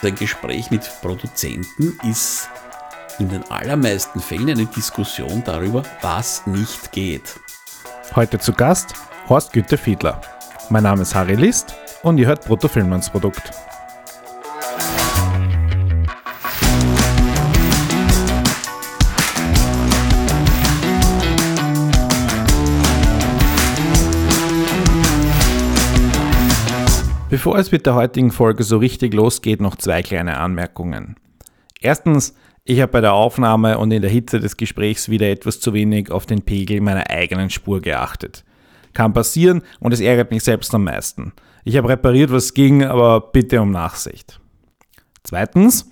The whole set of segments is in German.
Ein Gespräch mit Produzenten ist in den allermeisten Fällen eine Diskussion darüber, was nicht geht. Heute zu Gast Horst Günther Fiedler. Mein Name ist Harry List und ihr hört Bruttofilmlands Bevor es mit der heutigen Folge so richtig losgeht, noch zwei kleine Anmerkungen. Erstens, ich habe bei der Aufnahme und in der Hitze des Gesprächs wieder etwas zu wenig auf den Pegel meiner eigenen Spur geachtet. Kann passieren und es ärgert mich selbst am meisten. Ich habe repariert, was ging, aber bitte um Nachsicht. Zweitens,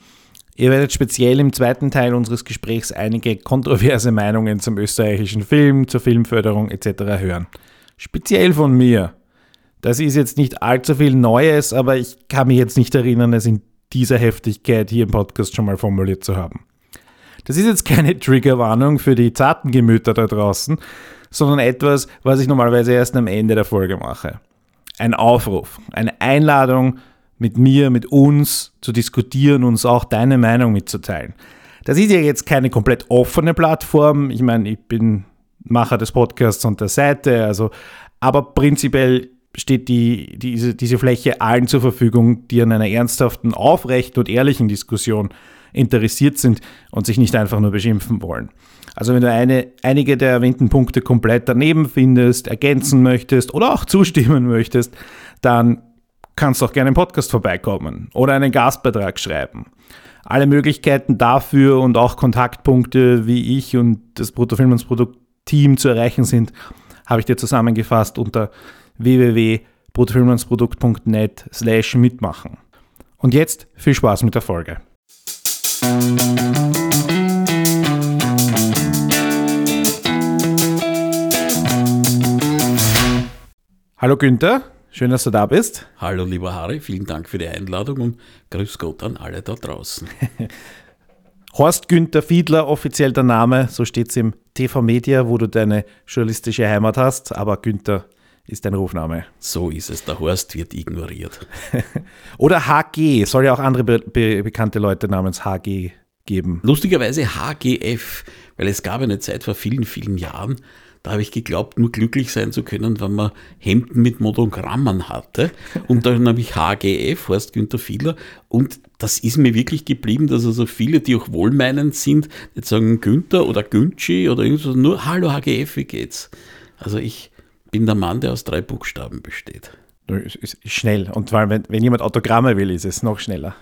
ihr werdet speziell im zweiten Teil unseres Gesprächs einige kontroverse Meinungen zum österreichischen Film, zur Filmförderung etc. hören. Speziell von mir. Das ist jetzt nicht allzu viel Neues, aber ich kann mich jetzt nicht erinnern, es in dieser Heftigkeit hier im Podcast schon mal formuliert zu haben. Das ist jetzt keine Triggerwarnung für die zarten Gemüter da draußen, sondern etwas, was ich normalerweise erst am Ende der Folge mache. Ein Aufruf, eine Einladung, mit mir, mit uns zu diskutieren, uns auch deine Meinung mitzuteilen. Das ist ja jetzt keine komplett offene Plattform. Ich meine, ich bin Macher des Podcasts und der Seite, also, aber prinzipiell steht die, diese, diese Fläche allen zur Verfügung, die an einer ernsthaften, aufrechten und ehrlichen Diskussion interessiert sind und sich nicht einfach nur beschimpfen wollen. Also wenn du eine, einige der erwähnten Punkte komplett daneben findest, ergänzen möchtest oder auch zustimmen möchtest, dann kannst du auch gerne im Podcast vorbeikommen oder einen Gastbeitrag schreiben. Alle Möglichkeiten dafür und auch Kontaktpunkte, wie ich und das Bruttofilmensprodukt-Team zu erreichen sind, habe ich dir zusammengefasst unter www.brutofilmlandsprodukt.net slash mitmachen. Und jetzt viel Spaß mit der Folge. Hallo Günther, schön, dass du da bist. Hallo lieber Harry, vielen Dank für die Einladung und grüß Gott an alle da draußen. Horst Günther Fiedler, offiziell der Name, so steht es im TV Media, wo du deine journalistische Heimat hast, aber Günther ist dein Rufname. So ist es, der Horst wird ignoriert. Oder HG, soll ja auch andere be be bekannte Leute namens HG geben. Lustigerweise HGF, weil es gab eine Zeit vor vielen, vielen Jahren, da habe ich geglaubt, nur glücklich sein zu können, wenn man Hemden mit Monogrammen hatte. Und dann habe ich HGF, Horst Günther Fiedler. Und das ist mir wirklich geblieben, dass also viele, die auch wohlmeinend sind, jetzt sagen Günther oder Güntschi oder irgendwas, nur Hallo HGF, wie geht's? Also ich bin der Mann, der aus drei Buchstaben besteht. Ist schnell. Und weil, wenn, wenn jemand Autogramme will, ist es noch schneller.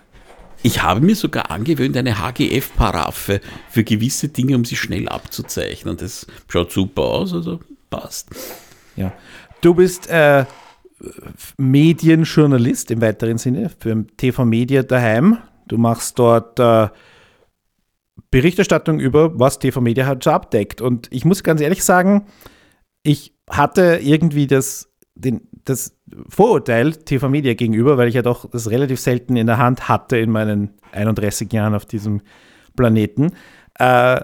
Ich habe mir sogar angewöhnt, eine HGF-Paraffe für gewisse Dinge, um sie schnell abzuzeichnen. Das schaut super aus, also passt. Ja. Du bist äh, Medienjournalist im weiteren Sinne für TV Media daheim. Du machst dort äh, Berichterstattung über, was TV Media halt so abdeckt. Und ich muss ganz ehrlich sagen, ich hatte irgendwie das, den, das Vorurteil TV Media gegenüber, weil ich ja doch das relativ selten in der Hand hatte in meinen 31 Jahren auf diesem Planeten, äh,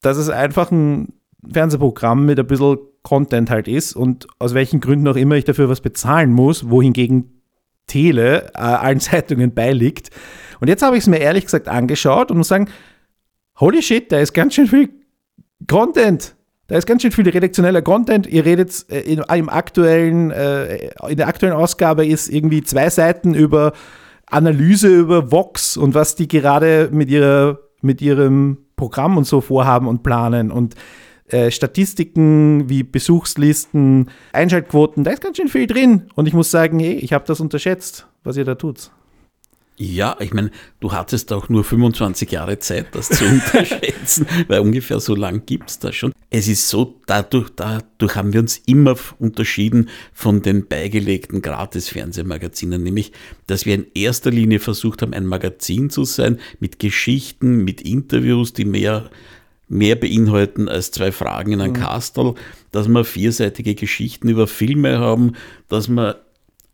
dass es einfach ein Fernsehprogramm mit ein bisschen Content halt ist und aus welchen Gründen auch immer ich dafür was bezahlen muss, wohingegen Tele äh, allen Zeitungen beiliegt. Und jetzt habe ich es mir ehrlich gesagt angeschaut und muss sagen, holy shit, da ist ganz schön viel Content da ist ganz schön viel redaktioneller Content. Ihr redet äh, in, im aktuellen, äh, in der aktuellen Ausgabe ist irgendwie zwei Seiten über Analyse über Vox und was die gerade mit, ihrer, mit ihrem Programm und so vorhaben und planen und äh, Statistiken wie Besuchslisten, Einschaltquoten, da ist ganz schön viel drin. Und ich muss sagen, hey, ich habe das unterschätzt, was ihr da tut. Ja, ich meine, du hattest auch nur 25 Jahre Zeit, das zu unterschätzen, weil ungefähr so lang gibt es das schon. Es ist so, dadurch, dadurch haben wir uns immer unterschieden von den beigelegten Gratis-Fernsehmagazinen, nämlich, dass wir in erster Linie versucht haben, ein Magazin zu sein mit Geschichten, mit Interviews, die mehr mehr beinhalten als zwei Fragen in ein mhm. Kastel, dass wir vierseitige Geschichten über Filme haben, dass wir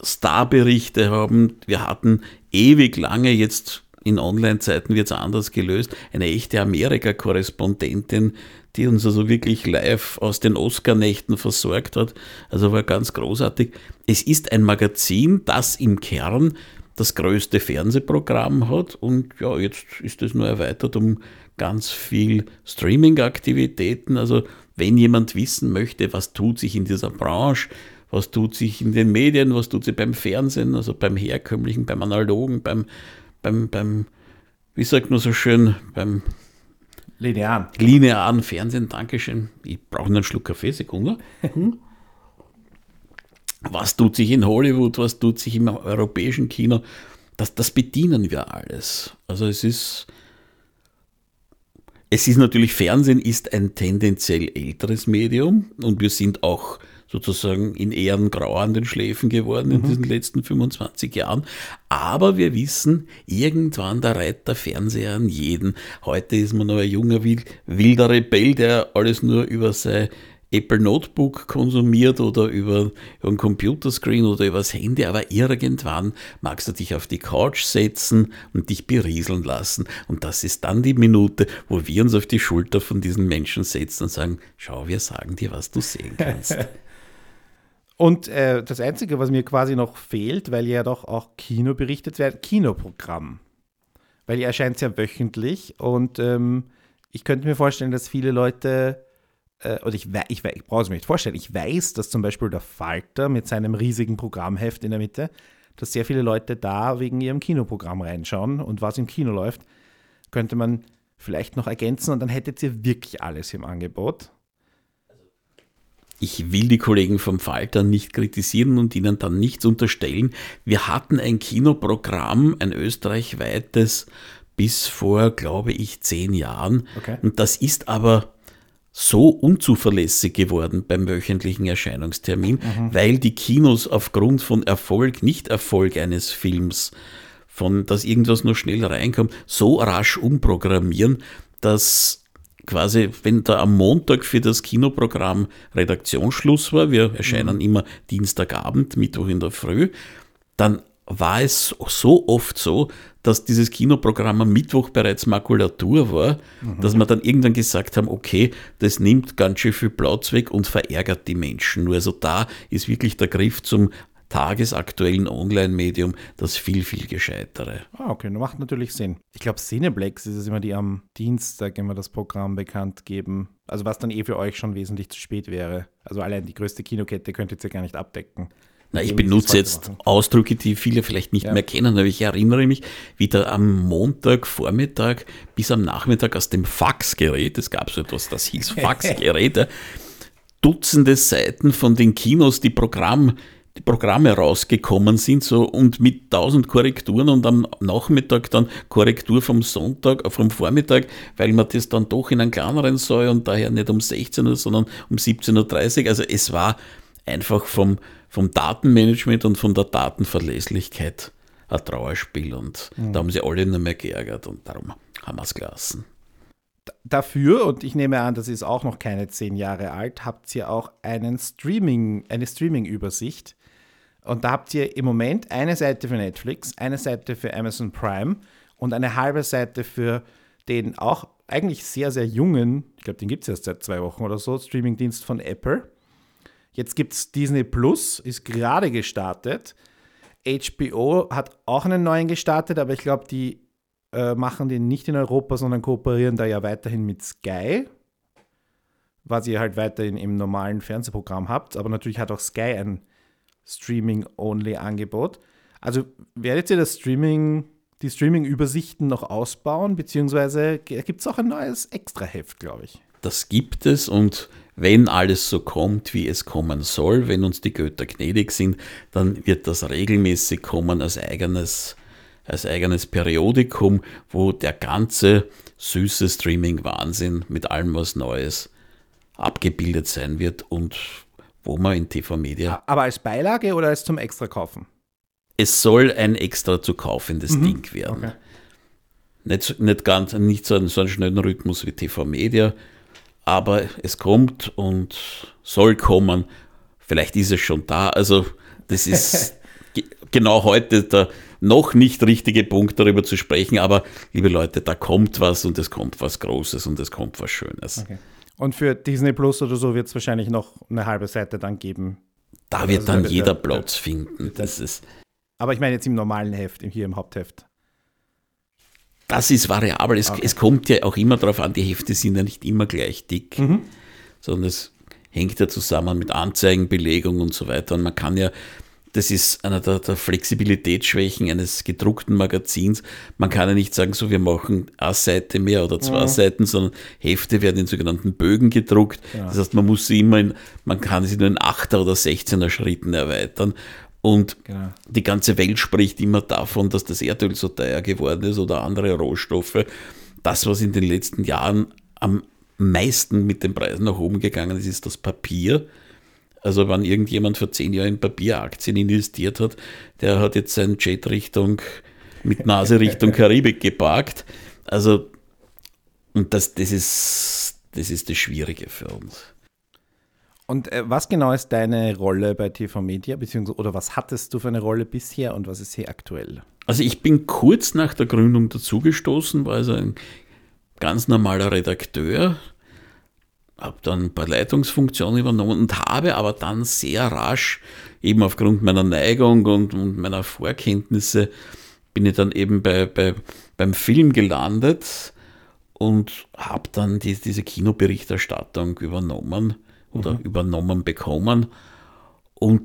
Starberichte haben. Wir hatten ewig lange jetzt in Online-Zeiten wird es anders gelöst. Eine echte Amerika-Korrespondentin, die uns also wirklich live aus den Oscar-Nächten versorgt hat. Also war ganz großartig. Es ist ein Magazin, das im Kern das größte Fernsehprogramm hat und ja, jetzt ist es nur erweitert um ganz viel Streaming-Aktivitäten. Also wenn jemand wissen möchte, was tut sich in dieser Branche, was tut sich in den Medien, was tut sich beim Fernsehen, also beim herkömmlichen, beim analogen, beim, beim, beim wie sagt man so schön, beim linearen, linearen Fernsehen, Dankeschön. Ich brauche einen Schluck Kaffee, Sekunde. Hm? was tut sich in Hollywood, was tut sich im europäischen Kino, das, das bedienen wir alles. Also es ist, es ist natürlich, Fernsehen ist ein tendenziell älteres Medium und wir sind auch sozusagen in Ehren grau an den Schläfen geworden in mhm. diesen letzten 25 Jahren. Aber wir wissen, irgendwann da reiht der Fernseher an jeden. Heute ist man noch ein junger, wilder Rebell, der alles nur über sein Apple Notebook konsumiert oder über, über ein Computerscreen oder übers Handy, aber irgendwann magst du dich auf die Couch setzen und dich berieseln lassen. Und das ist dann die Minute, wo wir uns auf die Schulter von diesen Menschen setzen und sagen, schau, wir sagen dir, was du sehen kannst. Und äh, das Einzige, was mir quasi noch fehlt, weil ja doch auch Kino berichtet wird, Kinoprogramm. Weil ihr erscheint ja wöchentlich und ähm, ich könnte mir vorstellen, dass viele Leute äh, oder ich, ich, ich brauche es mir nicht vorstellen, ich weiß, dass zum Beispiel der Falter mit seinem riesigen Programmheft in der Mitte, dass sehr viele Leute da wegen ihrem Kinoprogramm reinschauen und was im Kino läuft, könnte man vielleicht noch ergänzen und dann hättet ihr wirklich alles im Angebot. Ich will die Kollegen vom Falter nicht kritisieren und ihnen dann nichts unterstellen. Wir hatten ein Kinoprogramm, ein österreichweites, bis vor, glaube ich, zehn Jahren. Okay. Und das ist aber so unzuverlässig geworden beim wöchentlichen Erscheinungstermin, mhm. weil die Kinos aufgrund von Erfolg, Nicht-Erfolg eines Films, von dass irgendwas nur schnell reinkommt, so rasch umprogrammieren, dass quasi, wenn da am Montag für das Kinoprogramm Redaktionsschluss war, wir erscheinen mhm. immer Dienstagabend, Mittwoch in der Früh, dann war es so oft so, dass dieses Kinoprogramm am Mittwoch bereits Makulatur war, mhm. dass wir dann irgendwann gesagt haben, okay, das nimmt ganz schön viel Platz weg und verärgert die Menschen. Nur also da ist wirklich der Griff zum tagesaktuellen Online-Medium das viel, viel gescheitere. Ah, okay, das macht natürlich Sinn. Ich glaube, Cineplex ist es immer, die am Dienstag immer das Programm bekannt geben. Also was dann eh für euch schon wesentlich zu spät wäre. Also allein die größte Kinokette könntet ihr gar nicht abdecken. Na, ich benutze jetzt machen. Ausdrücke, die viele vielleicht nicht ja. mehr kennen, aber ich erinnere mich, wie da am Montagvormittag bis am Nachmittag aus dem Faxgerät, es gab so etwas, das hieß Faxgerät, Dutzende Seiten von den Kinos, die Programm die Programme rausgekommen sind so und mit tausend Korrekturen und am Nachmittag dann Korrektur vom Sonntag, äh, vom Vormittag, weil man das dann doch in einen kleineren Saal und daher nicht um 16 Uhr, sondern um 17.30 Uhr. Also es war einfach vom, vom Datenmanagement und von der Datenverlässlichkeit ein Trauerspiel und mhm. da haben sie alle nur mehr geärgert und darum haben wir es gelassen. Dafür, und ich nehme an, das ist auch noch keine zehn Jahre alt, habt ihr auch einen Streaming, eine Streaming-Übersicht. Und da habt ihr im Moment eine Seite für Netflix, eine Seite für Amazon Prime und eine halbe Seite für den auch eigentlich sehr, sehr jungen, ich glaube, den gibt es erst seit zwei Wochen oder so, Streamingdienst von Apple. Jetzt gibt es Disney Plus, ist gerade gestartet. HBO hat auch einen neuen gestartet, aber ich glaube, die äh, machen den nicht in Europa, sondern kooperieren da ja weiterhin mit Sky, was ihr halt weiterhin im normalen Fernsehprogramm habt. Aber natürlich hat auch Sky ein Streaming-Only-Angebot. Also werdet ihr das Streaming, die Streaming-Übersichten noch ausbauen, beziehungsweise gibt es auch ein neues Extra-Heft, glaube ich. Das gibt es und wenn alles so kommt, wie es kommen soll, wenn uns die Götter gnädig sind, dann wird das regelmäßig kommen als eigenes, als eigenes Periodikum, wo der ganze süße Streaming-Wahnsinn mit allem was Neues abgebildet sein wird und wo man in TV Media. Aber als Beilage oder als zum Extra kaufen? Es soll ein extra zu kaufendes mhm. Ding werden. Okay. Nicht, nicht, ganz, nicht so, einen, so einen schnellen Rhythmus wie TV Media, aber es kommt und soll kommen. Vielleicht ist es schon da. Also das ist genau heute der noch nicht richtige Punkt, darüber zu sprechen. Aber liebe Leute, da kommt was und es kommt was Großes und es kommt was Schönes. Okay. Und für Disney Plus oder so wird es wahrscheinlich noch eine halbe Seite dann geben. Da wird also dann jeder Platz finden. Das ist Aber ich meine jetzt im normalen Heft, hier im Hauptheft. Das ist variabel. Es, okay. es kommt ja auch immer darauf an, die Hefte sind ja nicht immer gleich dick, mhm. sondern es hängt ja zusammen mit Anzeigenbelegung und so weiter. Und man kann ja, das ist einer der, der Flexibilitätsschwächen eines gedruckten Magazins. Man kann ja nicht sagen, so wir machen eine Seite mehr oder zwei ja. Seiten, sondern Hefte werden in sogenannten Bögen gedruckt. Ja. Das heißt, man muss sie immer in, man kann sie nur in 8er oder 16er Schritten erweitern. Und genau. die ganze Welt spricht immer davon, dass das Erdöl so teuer geworden ist oder andere Rohstoffe. Das, was in den letzten Jahren am meisten mit den Preisen nach oben gegangen ist, ist das Papier. Also wenn irgendjemand vor zehn Jahren in Papieraktien investiert hat, der hat jetzt seinen Jet Richtung, mit Nase Richtung Karibik geparkt. Also, und das, das, ist, das ist das Schwierige für uns. Und äh, was genau ist deine Rolle bei TV Media, beziehungsweise oder was hattest du für eine Rolle bisher und was ist hier aktuell? Also ich bin kurz nach der Gründung dazugestoßen, war also ein ganz normaler Redakteur, habe dann ein paar Leitungsfunktionen übernommen und habe aber dann sehr rasch, eben aufgrund meiner Neigung und, und meiner Vorkenntnisse, bin ich dann eben bei, bei, beim Film gelandet und habe dann die, diese Kinoberichterstattung übernommen oder mhm. übernommen bekommen und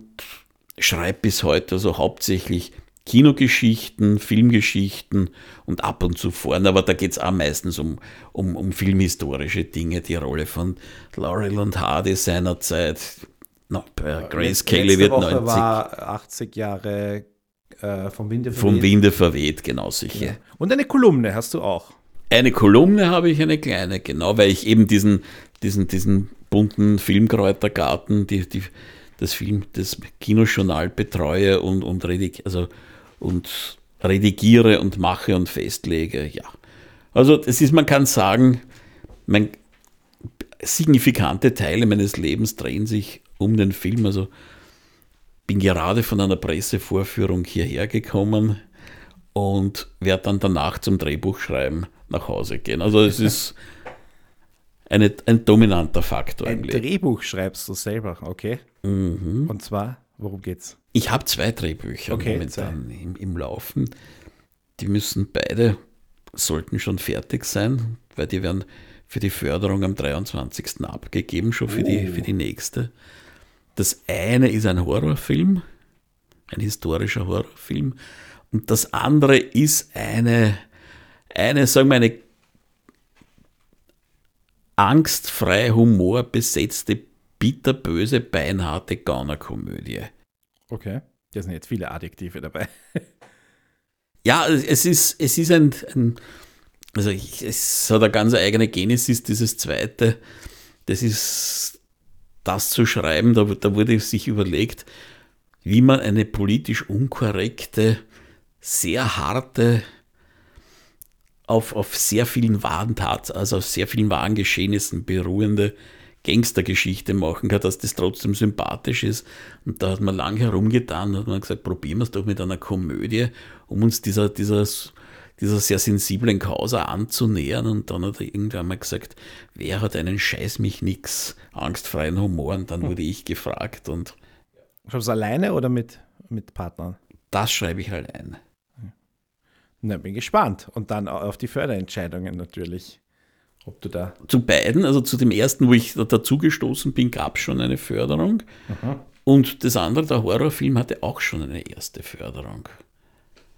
schreibe bis heute also hauptsächlich Kinogeschichten, Filmgeschichten und ab und zu vorne, aber da geht es auch meistens um, um, um filmhistorische Dinge, die Rolle von Laurel und Hardy seinerzeit. No, Grace Kelly wird Woche 90. war 80 Jahre äh, vom Winde verweht. Vom Winde verweht, genau sicher. Ja. Und eine Kolumne hast du auch. Eine Kolumne habe ich, eine kleine, genau, weil ich eben diesen, diesen, diesen bunten Filmkräutergarten, die, die, das Film, das Kinojournal betreue und, und, redig, also, und redigiere und mache und festlege, ja. Also es ist, man kann sagen, mein, signifikante Teile meines Lebens drehen sich um den Film. Also bin gerade von einer Pressevorführung hierher gekommen und werde dann danach zum Drehbuchschreiben nach Hause gehen. Also es ist eine, ein dominanter Faktor. Ein Drehbuch schreibst du selber, okay. Mhm. Und zwar, worum geht's? Ich habe zwei Drehbücher okay, momentan im, im Laufen. Die müssen beide, sollten schon fertig sein, weil die werden für die Förderung am 23. abgegeben, schon für, oh. die, für die nächste. Das eine ist ein Horrorfilm, ein historischer Horrorfilm. Und das andere ist eine, eine sagen wir, eine angstfrei Humor besetzte, bitterböse, beinharte Gaunerkomödie. Okay, da sind jetzt viele Adjektive dabei. ja, es ist, es ist ein, ein also ich, es hat eine ganz eigene Genesis, dieses zweite. Das ist das zu schreiben, da, da wurde sich überlegt, wie man eine politisch unkorrekte, sehr harte auf, auf sehr vielen wahren Tats, also auf sehr vielen wahren Geschehnissen beruhende Gangstergeschichte machen kann, dass das trotzdem sympathisch ist. Und da hat man lang herumgetan, hat man gesagt, probieren wir es doch mit einer Komödie, um uns dieser, dieser, dieser sehr sensiblen Causa anzunähern. Und dann hat er irgendwann mal gesagt, wer hat einen Scheiß mich nix, angstfreien Humor? Und dann wurde ich gefragt. Und Schreibst du alleine oder mit, mit Partnern? Das schreibe ich allein. Na, bin gespannt. Und dann auf die Förderentscheidungen natürlich. Ob du da. Zu beiden, also zu dem ersten, wo ich dazugestoßen bin, gab es schon eine Förderung. Aha. Und das andere, der Horrorfilm, hatte auch schon eine erste Förderung.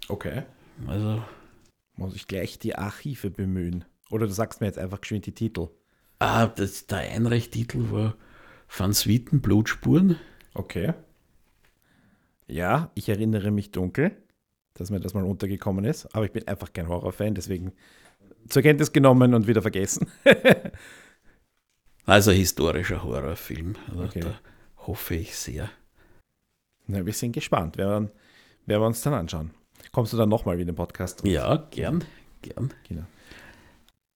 Okay. Also. Muss ich gleich die Archive bemühen? Oder du sagst mir jetzt einfach geschwind die Titel. Ah, das, der Einreichtitel war Van Swieten Blutspuren. Okay. Ja, ich erinnere mich dunkel dass mir das mal untergekommen ist. Aber ich bin einfach kein Horrorfan, deswegen zur Kenntnis genommen und wieder vergessen. also historischer Horrorfilm. Also okay. Da hoffe ich sehr. Na, wir sind gespannt. Werden, werden wir uns dann anschauen. Kommst du dann nochmal wieder im Podcast? Ja, gern. gern. Genau.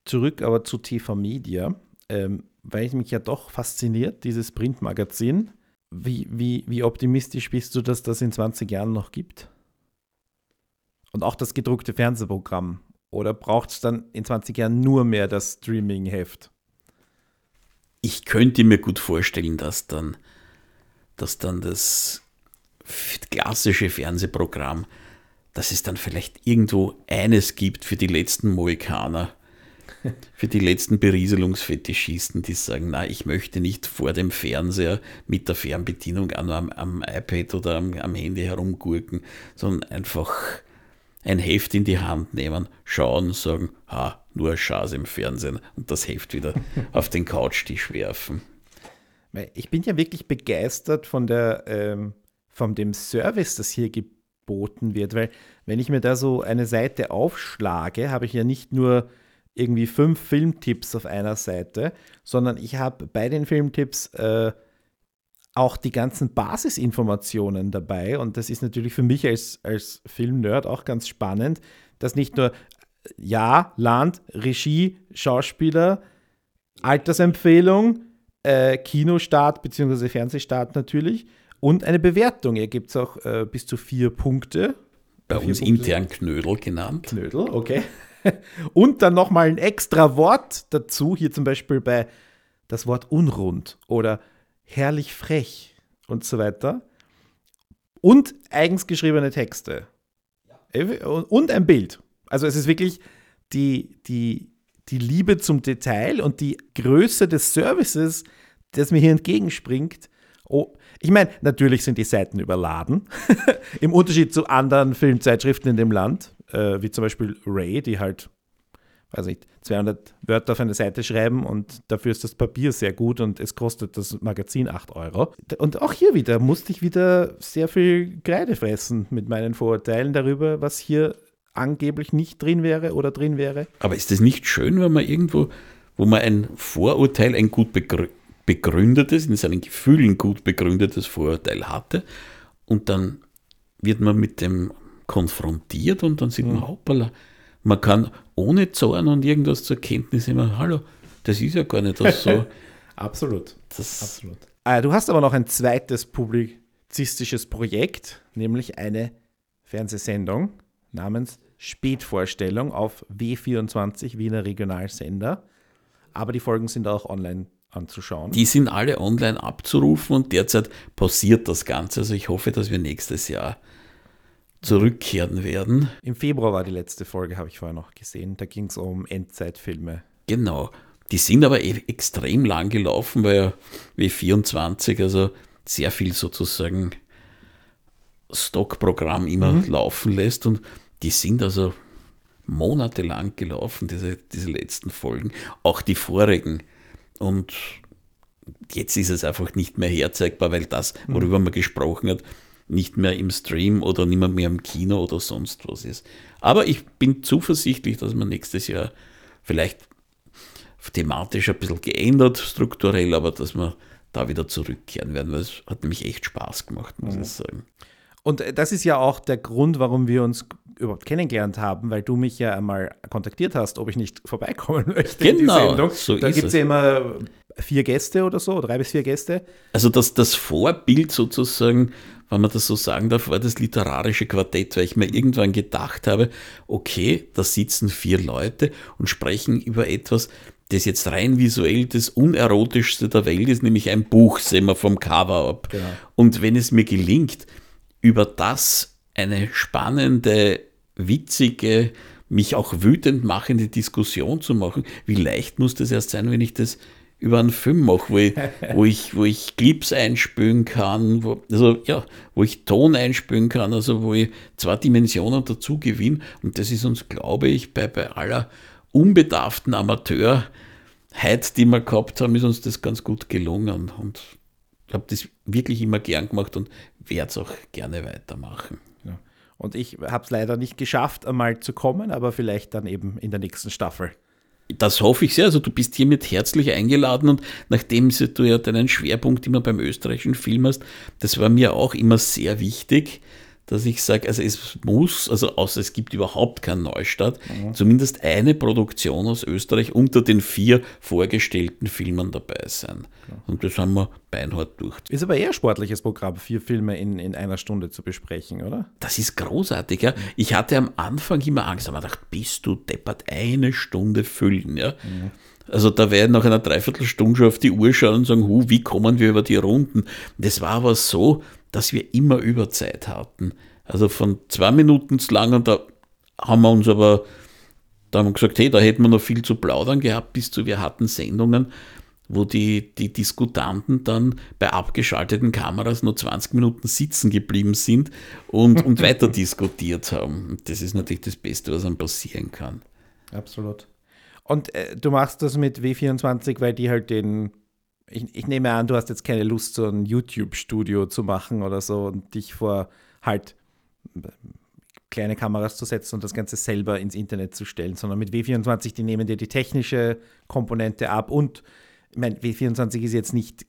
Zurück aber zu TV Media, ähm, weil mich ja doch fasziniert, dieses Printmagazin. Wie, wie, wie optimistisch bist du, dass das in 20 Jahren noch gibt? Und auch das gedruckte Fernsehprogramm. Oder braucht es dann in 20 Jahren nur mehr das Streaming-Heft? Ich könnte mir gut vorstellen, dass dann, dass dann das klassische Fernsehprogramm, dass es dann vielleicht irgendwo eines gibt für die letzten Mohikaner, für die letzten Berieselungsfetischisten, die sagen, na, ich möchte nicht vor dem Fernseher mit der Fernbedienung am, am iPad oder am, am Handy herumgurken, sondern einfach ein Heft in die Hand nehmen, schauen, sagen, ha, nur Chance im Fernsehen und das Heft wieder auf den Couchtisch werfen. Ich bin ja wirklich begeistert von der, ähm, von dem Service, das hier geboten wird, weil wenn ich mir da so eine Seite aufschlage, habe ich ja nicht nur irgendwie fünf Filmtipps auf einer Seite, sondern ich habe bei den Filmtipps äh, auch die ganzen Basisinformationen dabei. Und das ist natürlich für mich als, als Filmnerd auch ganz spannend, dass nicht nur Ja, Land, Regie, Schauspieler, Altersempfehlung, äh, Kinostart bzw. Fernsehstart natürlich und eine Bewertung. Hier gibt es auch äh, bis zu vier Punkte. Bei vier uns Punkte. intern Knödel genannt. Knödel, okay. Und dann nochmal ein extra Wort dazu, hier zum Beispiel bei das Wort unrund oder herrlich frech und so weiter. Und eigens geschriebene Texte. Und ein Bild. Also es ist wirklich die, die, die Liebe zum Detail und die Größe des Services, das mir hier entgegenspringt. Oh, ich meine, natürlich sind die Seiten überladen. Im Unterschied zu anderen Filmzeitschriften in dem Land, äh, wie zum Beispiel Ray, die halt weiß nicht, 200 Wörter auf eine Seite schreiben und dafür ist das Papier sehr gut und es kostet das Magazin 8 Euro. Und auch hier wieder musste ich wieder sehr viel Kreide fressen mit meinen Vorurteilen darüber, was hier angeblich nicht drin wäre oder drin wäre. Aber ist es nicht schön, wenn man irgendwo, wo man ein Vorurteil, ein gut begründetes, in seinen Gefühlen gut begründetes Vorurteil hatte und dann wird man mit dem konfrontiert und dann sieht man, mhm. hoppala, man kann ohne Zorn und irgendwas zur Kenntnis nehmen, hallo, das ist ja gar nicht das so. Absolut. Das Absolut. Ah, du hast aber noch ein zweites publizistisches Projekt, nämlich eine Fernsehsendung namens Spätvorstellung auf W24 Wiener Regionalsender. Aber die Folgen sind auch online anzuschauen. Die sind alle online abzurufen und derzeit pausiert das Ganze. Also ich hoffe, dass wir nächstes Jahr zurückkehren werden. Im Februar war die letzte Folge, habe ich vorher noch gesehen. Da ging es um Endzeitfilme. Genau. Die sind aber e extrem lang gelaufen, weil ja W24, also sehr viel sozusagen Stockprogramm immer mhm. laufen lässt und die sind also monatelang gelaufen, diese, diese letzten Folgen, auch die vorigen. Und jetzt ist es einfach nicht mehr herzeigbar, weil das, worüber mhm. man gesprochen hat, nicht mehr im Stream oder nicht mehr im Kino oder sonst was ist. Aber ich bin zuversichtlich, dass wir nächstes Jahr vielleicht thematisch ein bisschen geändert, strukturell, aber dass wir da wieder zurückkehren werden, weil es hat nämlich echt Spaß gemacht, muss mhm. ich sagen. Und äh, das ist ja auch der Grund, warum wir uns überhaupt kennengelernt haben, weil du mich ja einmal kontaktiert hast, ob ich nicht vorbeikommen möchte genau, in die genau, Sendung. So da gibt es ja immer vier Gäste oder so, drei bis vier Gäste. Also das, das Vorbild sozusagen wenn man das so sagen darf, war das literarische Quartett, weil ich mir irgendwann gedacht habe, okay, da sitzen vier Leute und sprechen über etwas, das jetzt rein visuell das unerotischste der Welt ist, nämlich ein Buch, sehen wir vom Cover ab. Genau. Und wenn es mir gelingt, über das eine spannende, witzige, mich auch wütend machende Diskussion zu machen, wie leicht muss das erst sein, wenn ich das über einen Film mache, wo ich, wo ich, wo ich Clips einspülen kann, wo, also ja, wo ich Ton einspülen kann, also wo ich zwei Dimensionen dazu gewinne. Und das ist uns, glaube ich, bei, bei aller unbedarften Amateurheit, die wir gehabt haben, ist uns das ganz gut gelungen. Und ich habe das wirklich immer gern gemacht und werde es auch gerne weitermachen. Ja. Und ich habe es leider nicht geschafft, einmal zu kommen, aber vielleicht dann eben in der nächsten Staffel. Das hoffe ich sehr. Also du bist hiermit herzlich eingeladen und nachdem du ja deinen Schwerpunkt immer beim österreichischen Film hast, das war mir auch immer sehr wichtig, dass ich sage, also es muss, also außer es gibt überhaupt keinen Neustart, mhm. zumindest eine Produktion aus Österreich unter den vier vorgestellten Filmen dabei sein. Ja. Und das haben wir beinhart durch. Ist aber eher sportliches Programm, vier Filme in, in einer Stunde zu besprechen, oder? Das ist großartig, ja. Ich hatte am Anfang immer Angst, aber dachte, bist du deppert, eine Stunde füllen, ja. Mhm. Also da werden nach einer Dreiviertelstunde schon auf die Uhr schauen und sagen, hu, wie kommen wir über die Runden? Das war aber so, dass wir immer Überzeit hatten. Also von zwei Minuten zu lang und da haben wir uns aber, da haben wir gesagt, hey, da hätten wir noch viel zu plaudern gehabt, bis zu wir hatten Sendungen, wo die, die Diskutanten dann bei abgeschalteten Kameras nur 20 Minuten sitzen geblieben sind und, und weiter diskutiert haben. Das ist natürlich das Beste, was einem passieren kann. Absolut. Und äh, du machst das mit W24, weil die halt den, ich, ich, nehme an, du hast jetzt keine Lust, so ein YouTube-Studio zu machen oder so und dich vor halt äh, kleine Kameras zu setzen und das Ganze selber ins Internet zu stellen, sondern mit W24, die nehmen dir die technische Komponente ab und ich meine, W24 ist jetzt nicht,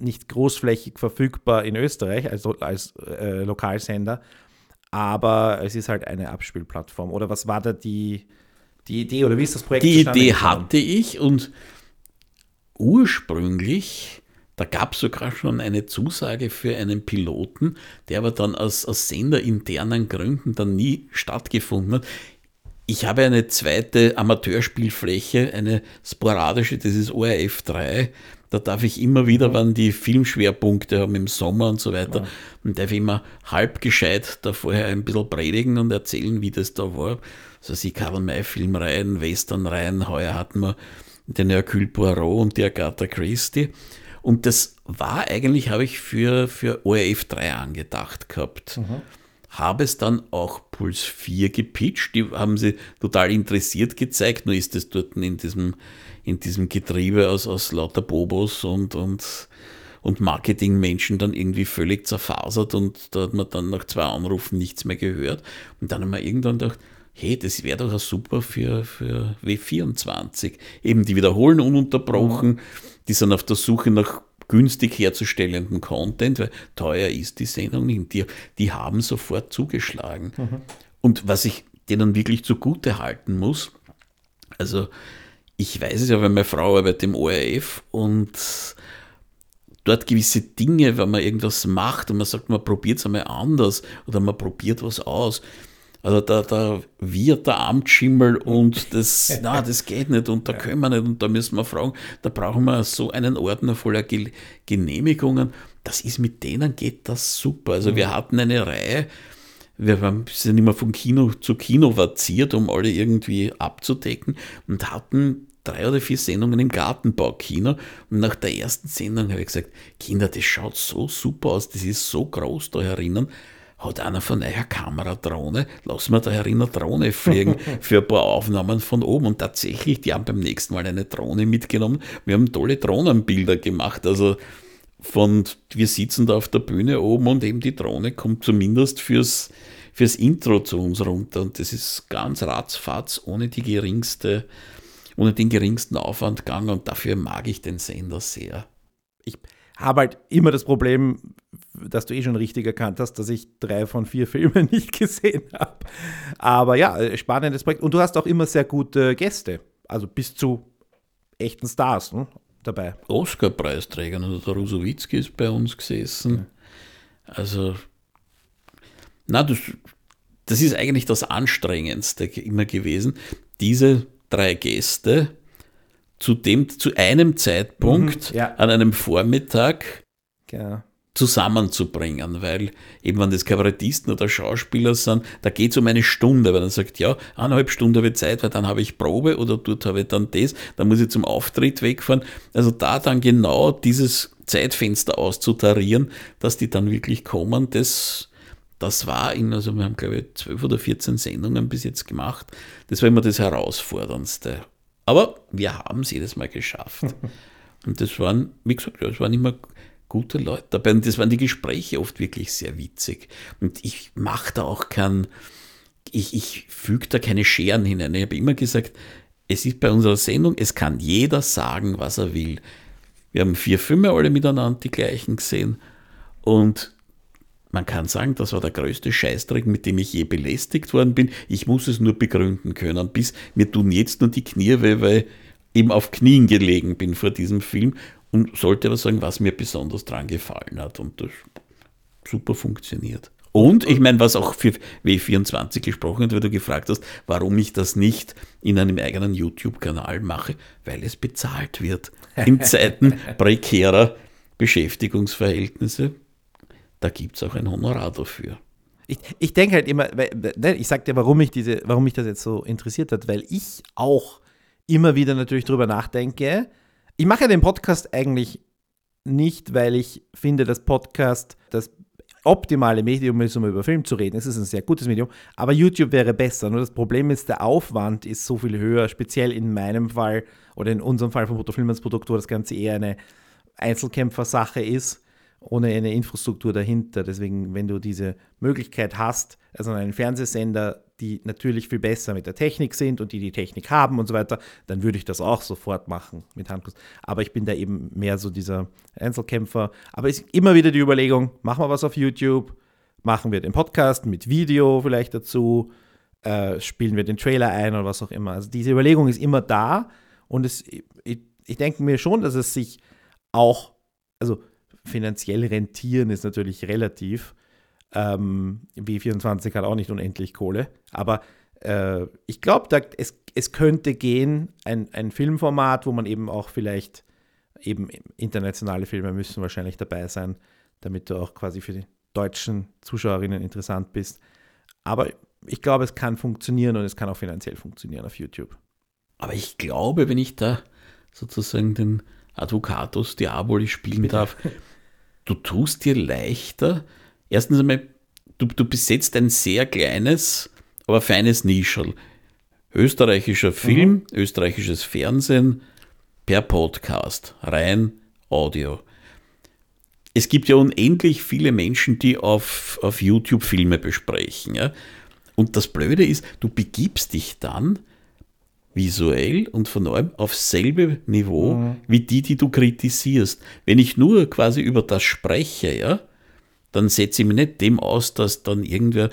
nicht großflächig verfügbar in Österreich als, als äh, Lokalsender, aber es ist halt eine Abspielplattform. Oder was war da die, die Idee oder wie ist das Projekt? Die Idee hatte ich und ursprünglich, da gab es sogar schon eine Zusage für einen Piloten, der aber dann aus, aus senderinternen Gründen dann nie stattgefunden hat. Ich habe eine zweite Amateurspielfläche, eine sporadische, das ist ORF 3. Da darf ich immer wieder, wann die Filmschwerpunkte haben im Sommer und so weiter, ja. und darf ich immer halb gescheit da vorher ein bisschen predigen und erzählen, wie das da war. Also sie Karl May Filmreihen, Westernreihen, heuer hatten wir den Hercule Poirot und die Agatha Christie. Und das war eigentlich, habe ich für, für ORF 3 angedacht gehabt. Mhm habe es dann auch Puls 4 gepitcht. Die haben sie total interessiert gezeigt, nur ist es dort in diesem, in diesem Getriebe aus, aus lauter Bobos und, und, und Marketingmenschen dann irgendwie völlig zerfasert und da hat man dann nach zwei Anrufen nichts mehr gehört. Und dann haben wir irgendwann gedacht, hey, das wäre doch super für, für W24. Eben, die wiederholen ununterbrochen, die sind auf der Suche nach günstig herzustellenden Content, weil teuer ist die Sendung nicht. Die, die haben sofort zugeschlagen. Mhm. Und was ich denen wirklich zugute halten muss, also ich weiß es ja, weil meine Frau arbeitet im ORF und dort gewisse Dinge, wenn man irgendwas macht und man sagt, man probiert es einmal anders oder man probiert was aus, also da, da wird der Amtsschimmel und das, na, das geht nicht und da können wir nicht und da müssen wir fragen, da brauchen wir so einen Ordner voller Genehmigungen. Das ist mit denen geht das super. Also mhm. wir hatten eine Reihe, wir sind immer von Kino zu Kino vaziert, um alle irgendwie abzudecken und hatten drei oder vier Sendungen im Gartenbaukino. Und nach der ersten Sendung habe ich gesagt, Kinder, das schaut so super aus, das ist so groß da herinnen hat einer von eurer Kameradrohne, lassen wir da herin eine Drohne fliegen für ein paar Aufnahmen von oben. Und tatsächlich, die haben beim nächsten Mal eine Drohne mitgenommen. Wir haben tolle Drohnenbilder gemacht. Also von, wir sitzen da auf der Bühne oben und eben die Drohne kommt zumindest fürs, fürs Intro zu uns runter. Und das ist ganz ratzfatz, ohne die geringste, ohne den geringsten Aufwand gegangen. Und dafür mag ich den Sender sehr. Ich habe halt immer das Problem, das du eh schon richtig erkannt hast, dass ich drei von vier Filmen nicht gesehen habe. Aber ja, äh, spannendes Projekt. Und du hast auch immer sehr gute Gäste. Also bis zu echten Stars ne, dabei. Oscar-Preisträger. Also der Rusowitzki ist bei uns gesessen. Also, na, das, das ist eigentlich das Anstrengendste immer gewesen. Diese drei Gäste zu, dem, zu einem Zeitpunkt mhm, ja. an einem Vormittag genau. Zusammenzubringen, weil eben wenn das Kabarettisten oder Schauspieler sind, da geht es um eine Stunde, weil dann sagt, ja, eineinhalb Stunden habe ich Zeit, weil dann habe ich Probe oder dort habe ich dann das, dann muss ich zum Auftritt wegfahren. Also da dann genau dieses Zeitfenster auszutarieren, dass die dann wirklich kommen, das, das war in, also wir haben glaube ich zwölf oder 14 Sendungen bis jetzt gemacht, das war immer das Herausforderndste. Aber wir haben es jedes Mal geschafft. Und das waren, wie gesagt, das waren immer gute Leute dabei. Und das waren die Gespräche oft wirklich sehr witzig. Und ich mache da auch kein, ich, ich füge da keine Scheren hinein. Ich habe immer gesagt, es ist bei unserer Sendung, es kann jeder sagen, was er will. Wir haben vier Filme alle miteinander die gleichen gesehen. Und man kann sagen, das war der größte Scheißdreck, mit dem ich je belästigt worden bin. Ich muss es nur begründen können. Bis mir tun jetzt nur die Knie weh, weil ich eben auf Knien gelegen bin vor diesem Film und sollte aber sagen, was mir besonders dran gefallen hat. Und das super funktioniert. Und ich meine, was auch für W24 gesprochen hat, weil du gefragt hast, warum ich das nicht in einem eigenen YouTube-Kanal mache, weil es bezahlt wird. In Zeiten prekärer Beschäftigungsverhältnisse da gibt es auch ein Honorar dafür. Ich, ich denke halt immer, ne, ich sag dir, warum mich, diese, warum mich das jetzt so interessiert hat, weil ich auch immer wieder natürlich drüber nachdenke. Ich mache den Podcast eigentlich nicht, weil ich finde, dass Podcast das optimale Medium ist, um über Film zu reden. Es ist ein sehr gutes Medium, aber YouTube wäre besser. Nur das Problem ist, der Aufwand ist so viel höher, speziell in meinem Fall oder in unserem Fall von Brutto Filmans Produkt, wo das Ganze eher eine Einzelkämpfersache ist ohne eine Infrastruktur dahinter. Deswegen, wenn du diese Möglichkeit hast, also einen Fernsehsender, die natürlich viel besser mit der Technik sind und die die Technik haben und so weiter, dann würde ich das auch sofort machen mit Handkuss. Aber ich bin da eben mehr so dieser Einzelkämpfer. Aber es ist immer wieder die Überlegung, machen wir was auf YouTube, machen wir den Podcast mit Video vielleicht dazu, äh, spielen wir den Trailer ein oder was auch immer. Also diese Überlegung ist immer da und es, ich, ich denke mir schon, dass es sich auch, also finanziell rentieren ist natürlich relativ. Ähm, W24 hat auch nicht unendlich Kohle. Aber äh, ich glaube, es, es könnte gehen, ein, ein Filmformat, wo man eben auch vielleicht eben internationale Filme müssen wahrscheinlich dabei sein, damit du auch quasi für die deutschen Zuschauerinnen interessant bist. Aber ich glaube, es kann funktionieren und es kann auch finanziell funktionieren auf YouTube. Aber ich glaube, wenn ich da sozusagen den Advocatus Diaboli spielen darf, du tust dir leichter. Erstens einmal, du, du besetzt ein sehr kleines, aber feines Nischel. Österreichischer Film, mhm. österreichisches Fernsehen per Podcast, rein Audio. Es gibt ja unendlich viele Menschen, die auf, auf YouTube Filme besprechen. Ja? Und das Blöde ist, du begibst dich dann visuell und von allem auf selbe Niveau mhm. wie die, die du kritisierst. Wenn ich nur quasi über das spreche, ja, dann setze ich mich nicht dem aus, dass dann irgendwer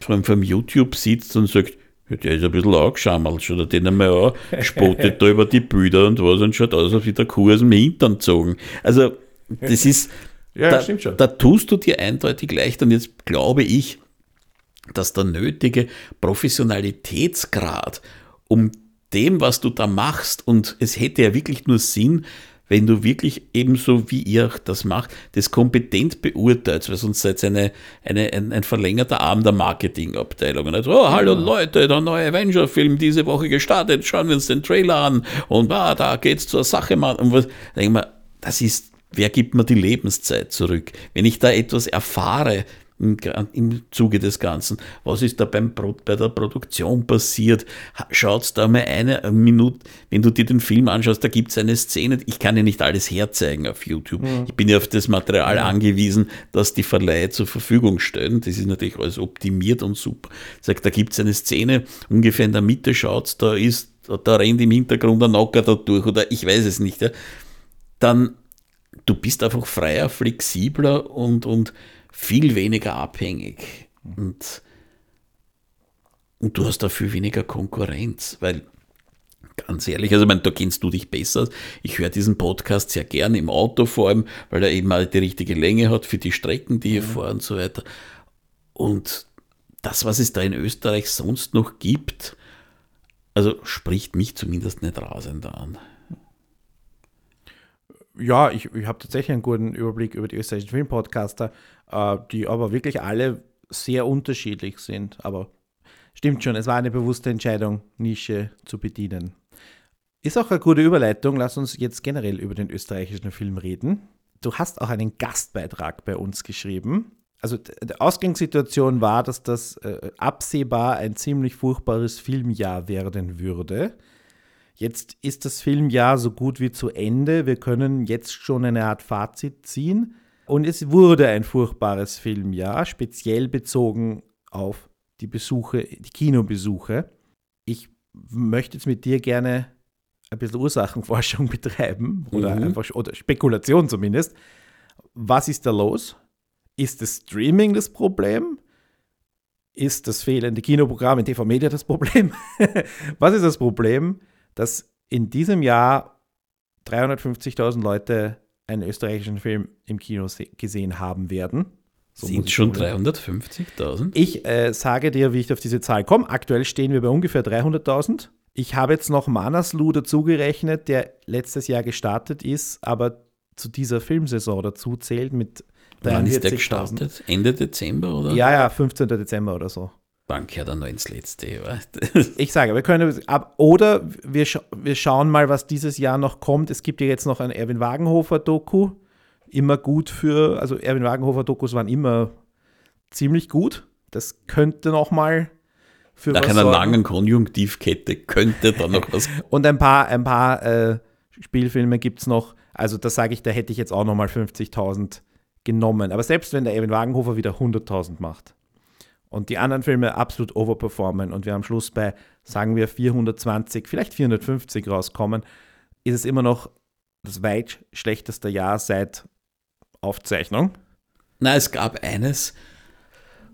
vom, vom YouTube sitzt und sagt, ja, der ist ein bisschen angeschammelt, schaut er den einmal an, spottet da über die Bilder und was und schaut aus, als wie der Kuh aus dem Hintern gezogen. Also, das ist, ja, da, stimmt schon. da tust du dir eindeutig leicht und jetzt glaube ich, dass der nötige Professionalitätsgrad, um dem, was du da machst. Und es hätte ja wirklich nur Sinn, wenn du wirklich ebenso wie ihr das macht, das kompetent beurteilt, weil sonst seid ihr eine, eine, ein, ein verlängerter Arm der Marketingabteilung. Und oh, hallo ja. Leute, der neue Avenger-Film diese Woche gestartet, schauen wir uns den Trailer an und ah, da geht's zur Sache, Mann. Und was, denke ich mal, das ist, wer gibt mir die Lebenszeit zurück? Wenn ich da etwas erfahre, im, im Zuge des Ganzen. Was ist da beim, bei der Produktion passiert? Schaut's da mal eine Minute, wenn du dir den Film anschaust, da gibt es eine Szene, ich kann ja nicht alles herzeigen auf YouTube. Mhm. Ich bin ja auf das Material mhm. angewiesen, das die Verleihe zur Verfügung stellen. Das ist natürlich alles optimiert und super. Sagt, da gibt es eine Szene, ungefähr in der Mitte schaut's, da ist, da rennt im Hintergrund ein Nocker da durch oder ich weiß es nicht. Ja. Dann, du bist einfach freier, flexibler und, und viel weniger abhängig. Und, und du hast dafür weniger Konkurrenz, weil ganz ehrlich, also ich meine, da kennst du dich besser. Ich höre diesen Podcast sehr gerne im Auto vor allem, weil er eben halt die richtige Länge hat für die Strecken, die ich mhm. fahre und so weiter. Und das, was es da in Österreich sonst noch gibt, also spricht mich zumindest nicht rasend an. Ja, ich, ich habe tatsächlich einen guten Überblick über die österreichischen Filmpodcaster, die aber wirklich alle sehr unterschiedlich sind. Aber stimmt schon, es war eine bewusste Entscheidung, Nische zu bedienen. Ist auch eine gute Überleitung. Lass uns jetzt generell über den österreichischen Film reden. Du hast auch einen Gastbeitrag bei uns geschrieben. Also die Ausgangssituation war, dass das äh, absehbar ein ziemlich furchtbares Filmjahr werden würde. Jetzt ist das Filmjahr so gut wie zu Ende. Wir können jetzt schon eine Art Fazit ziehen. Und es wurde ein furchtbares Filmjahr, speziell bezogen auf die Besuche, die Kinobesuche. Ich möchte jetzt mit dir gerne ein bisschen Ursachenforschung betreiben oder mhm. einfach oder Spekulation zumindest. Was ist da los? Ist das Streaming das Problem? Ist das fehlende Kinoprogramm in TV Media das Problem? Was ist das Problem? dass in diesem Jahr 350.000 Leute einen österreichischen Film im Kino gesehen haben werden. So Sind schon 350.000? Ich äh, sage dir, wie ich auf diese Zahl komme. Aktuell stehen wir bei ungefähr 300.000. Ich habe jetzt noch Manaslu dazugerechnet, der letztes Jahr gestartet ist, aber zu dieser Filmsaison dazu zählt mit Wann ist der gestartet? Ende Dezember, oder? Ja, ja, 15. Dezember oder so. Dann kehrt er noch ins letzte Jahr. ich sage, wir können, ab, oder wir, scha wir schauen mal, was dieses Jahr noch kommt. Es gibt ja jetzt noch ein Erwin Wagenhofer-Doku. Immer gut für, also Erwin Wagenhofer-Dokus waren immer ziemlich gut. Das könnte noch mal für Nach einer sorgen. langen Konjunktivkette könnte da noch was. Und ein paar, ein paar äh, Spielfilme gibt es noch. Also da sage ich, da hätte ich jetzt auch noch mal 50.000 genommen. Aber selbst wenn der Erwin Wagenhofer wieder 100.000 macht und die anderen Filme absolut overperformen und wir am Schluss bei, sagen wir, 420, vielleicht 450 rauskommen, ist es immer noch das weit schlechteste Jahr seit Aufzeichnung. Na, es gab eines,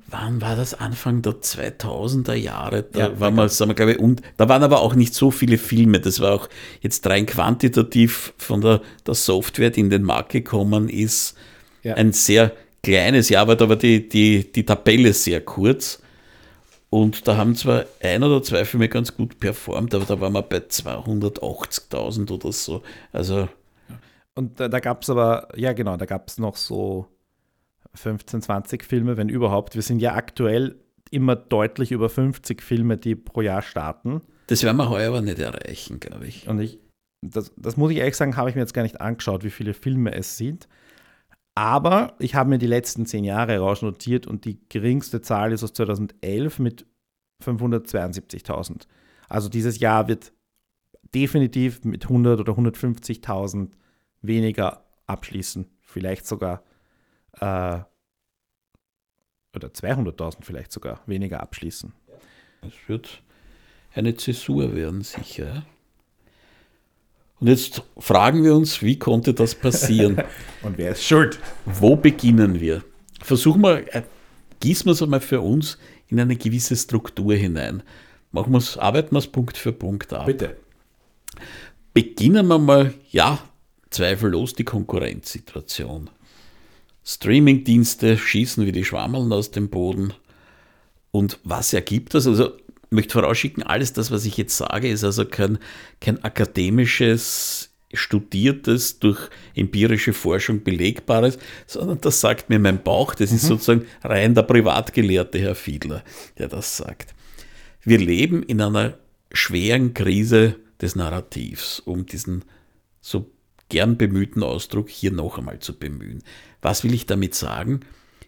wann war das? Anfang der 2000er Jahre. Da ja, war mal, sagen wir, glaube ich, und da waren aber auch nicht so viele Filme. Das war auch jetzt rein quantitativ von der, der Software, die in den Markt gekommen ist, ja. ein sehr kleines Jahr, aber die, die, die Tabelle sehr kurz. Und da haben zwar ein oder zwei Filme ganz gut performt, aber da waren wir bei 280.000 oder so. Also. Und da, da gab es aber, ja genau, da gab es noch so 15, 20 Filme, wenn überhaupt. Wir sind ja aktuell immer deutlich über 50 Filme, die pro Jahr starten. Das werden wir heuer aber nicht erreichen, glaube ich. Und ich, das, das muss ich ehrlich sagen, habe ich mir jetzt gar nicht angeschaut, wie viele Filme es sind. Aber ich habe mir die letzten zehn Jahre rausnotiert und die geringste Zahl ist aus 2011 mit 572.000. Also dieses Jahr wird definitiv mit 100 oder 150.000 weniger abschließen. Vielleicht sogar äh, oder 200.000 vielleicht sogar weniger abschließen. Es wird eine Zäsur werden, sicher. Und jetzt fragen wir uns, wie konnte das passieren? Und wer ist schuld? Wo beginnen wir? Versuchen wir, äh, gießen wir es einmal für uns in eine gewisse Struktur hinein. Machen wir es, arbeiten wir es Punkt für Punkt ab. Bitte. Beginnen wir mal, ja, zweifellos die Konkurrenzsituation. Streamingdienste schießen wie die Schwammeln aus dem Boden. Und was ergibt das? Also, möchte vorausschicken, alles das, was ich jetzt sage, ist also kein, kein akademisches, studiertes, durch empirische Forschung belegbares, sondern das sagt mir mein Bauch. Das ist mhm. sozusagen rein der Privatgelehrte Herr Fiedler, der das sagt. Wir leben in einer schweren Krise des Narrativs, um diesen so gern bemühten Ausdruck hier noch einmal zu bemühen. Was will ich damit sagen?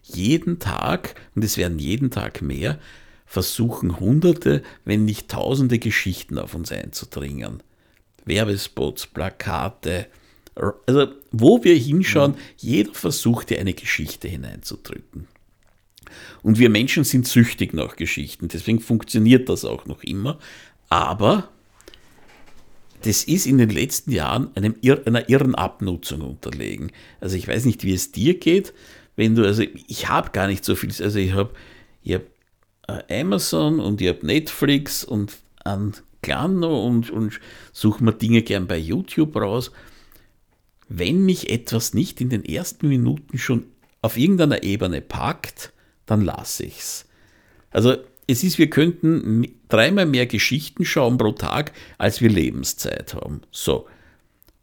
Jeden Tag, und es werden jeden Tag mehr, versuchen Hunderte, wenn nicht Tausende Geschichten auf uns einzudringen. Werbespots, Plakate, also wo wir hinschauen, ja. jeder versucht dir eine Geschichte hineinzudrücken. Und wir Menschen sind süchtig nach Geschichten, deswegen funktioniert das auch noch immer. Aber das ist in den letzten Jahren einem, einer irren Abnutzung unterlegen. Also ich weiß nicht, wie es dir geht, wenn du, also ich habe gar nicht so viel, also ich habe ich hab Amazon und ich habe Netflix und an Klano und, und suche mir Dinge gern bei YouTube raus. Wenn mich etwas nicht in den ersten Minuten schon auf irgendeiner Ebene packt, dann lasse ich es. Also es ist, wir könnten dreimal mehr Geschichten schauen pro Tag, als wir Lebenszeit haben. So.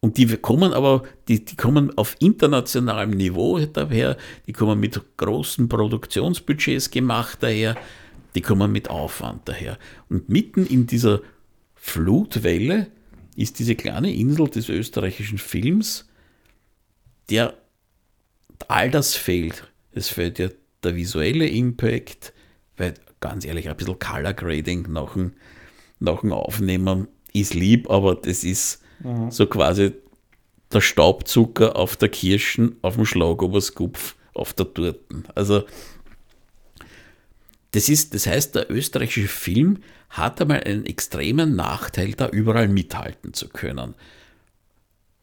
Und die kommen aber, die, die kommen auf internationalem Niveau daher, die kommen mit großen Produktionsbudgets gemacht daher, die kommen mit Aufwand daher. Und mitten in dieser Flutwelle ist diese kleine Insel des österreichischen Films, der all das fehlt. Es fehlt ja der visuelle Impact, weil ganz ehrlich, ein bisschen Color Grading nach dem, nach dem Aufnehmen ist lieb, aber das ist mhm. so quasi der Staubzucker auf der Kirschen, auf dem Schlagoberskupf, auf der Torten. Also das, ist, das heißt, der österreichische Film hat einmal einen extremen Nachteil, da überall mithalten zu können.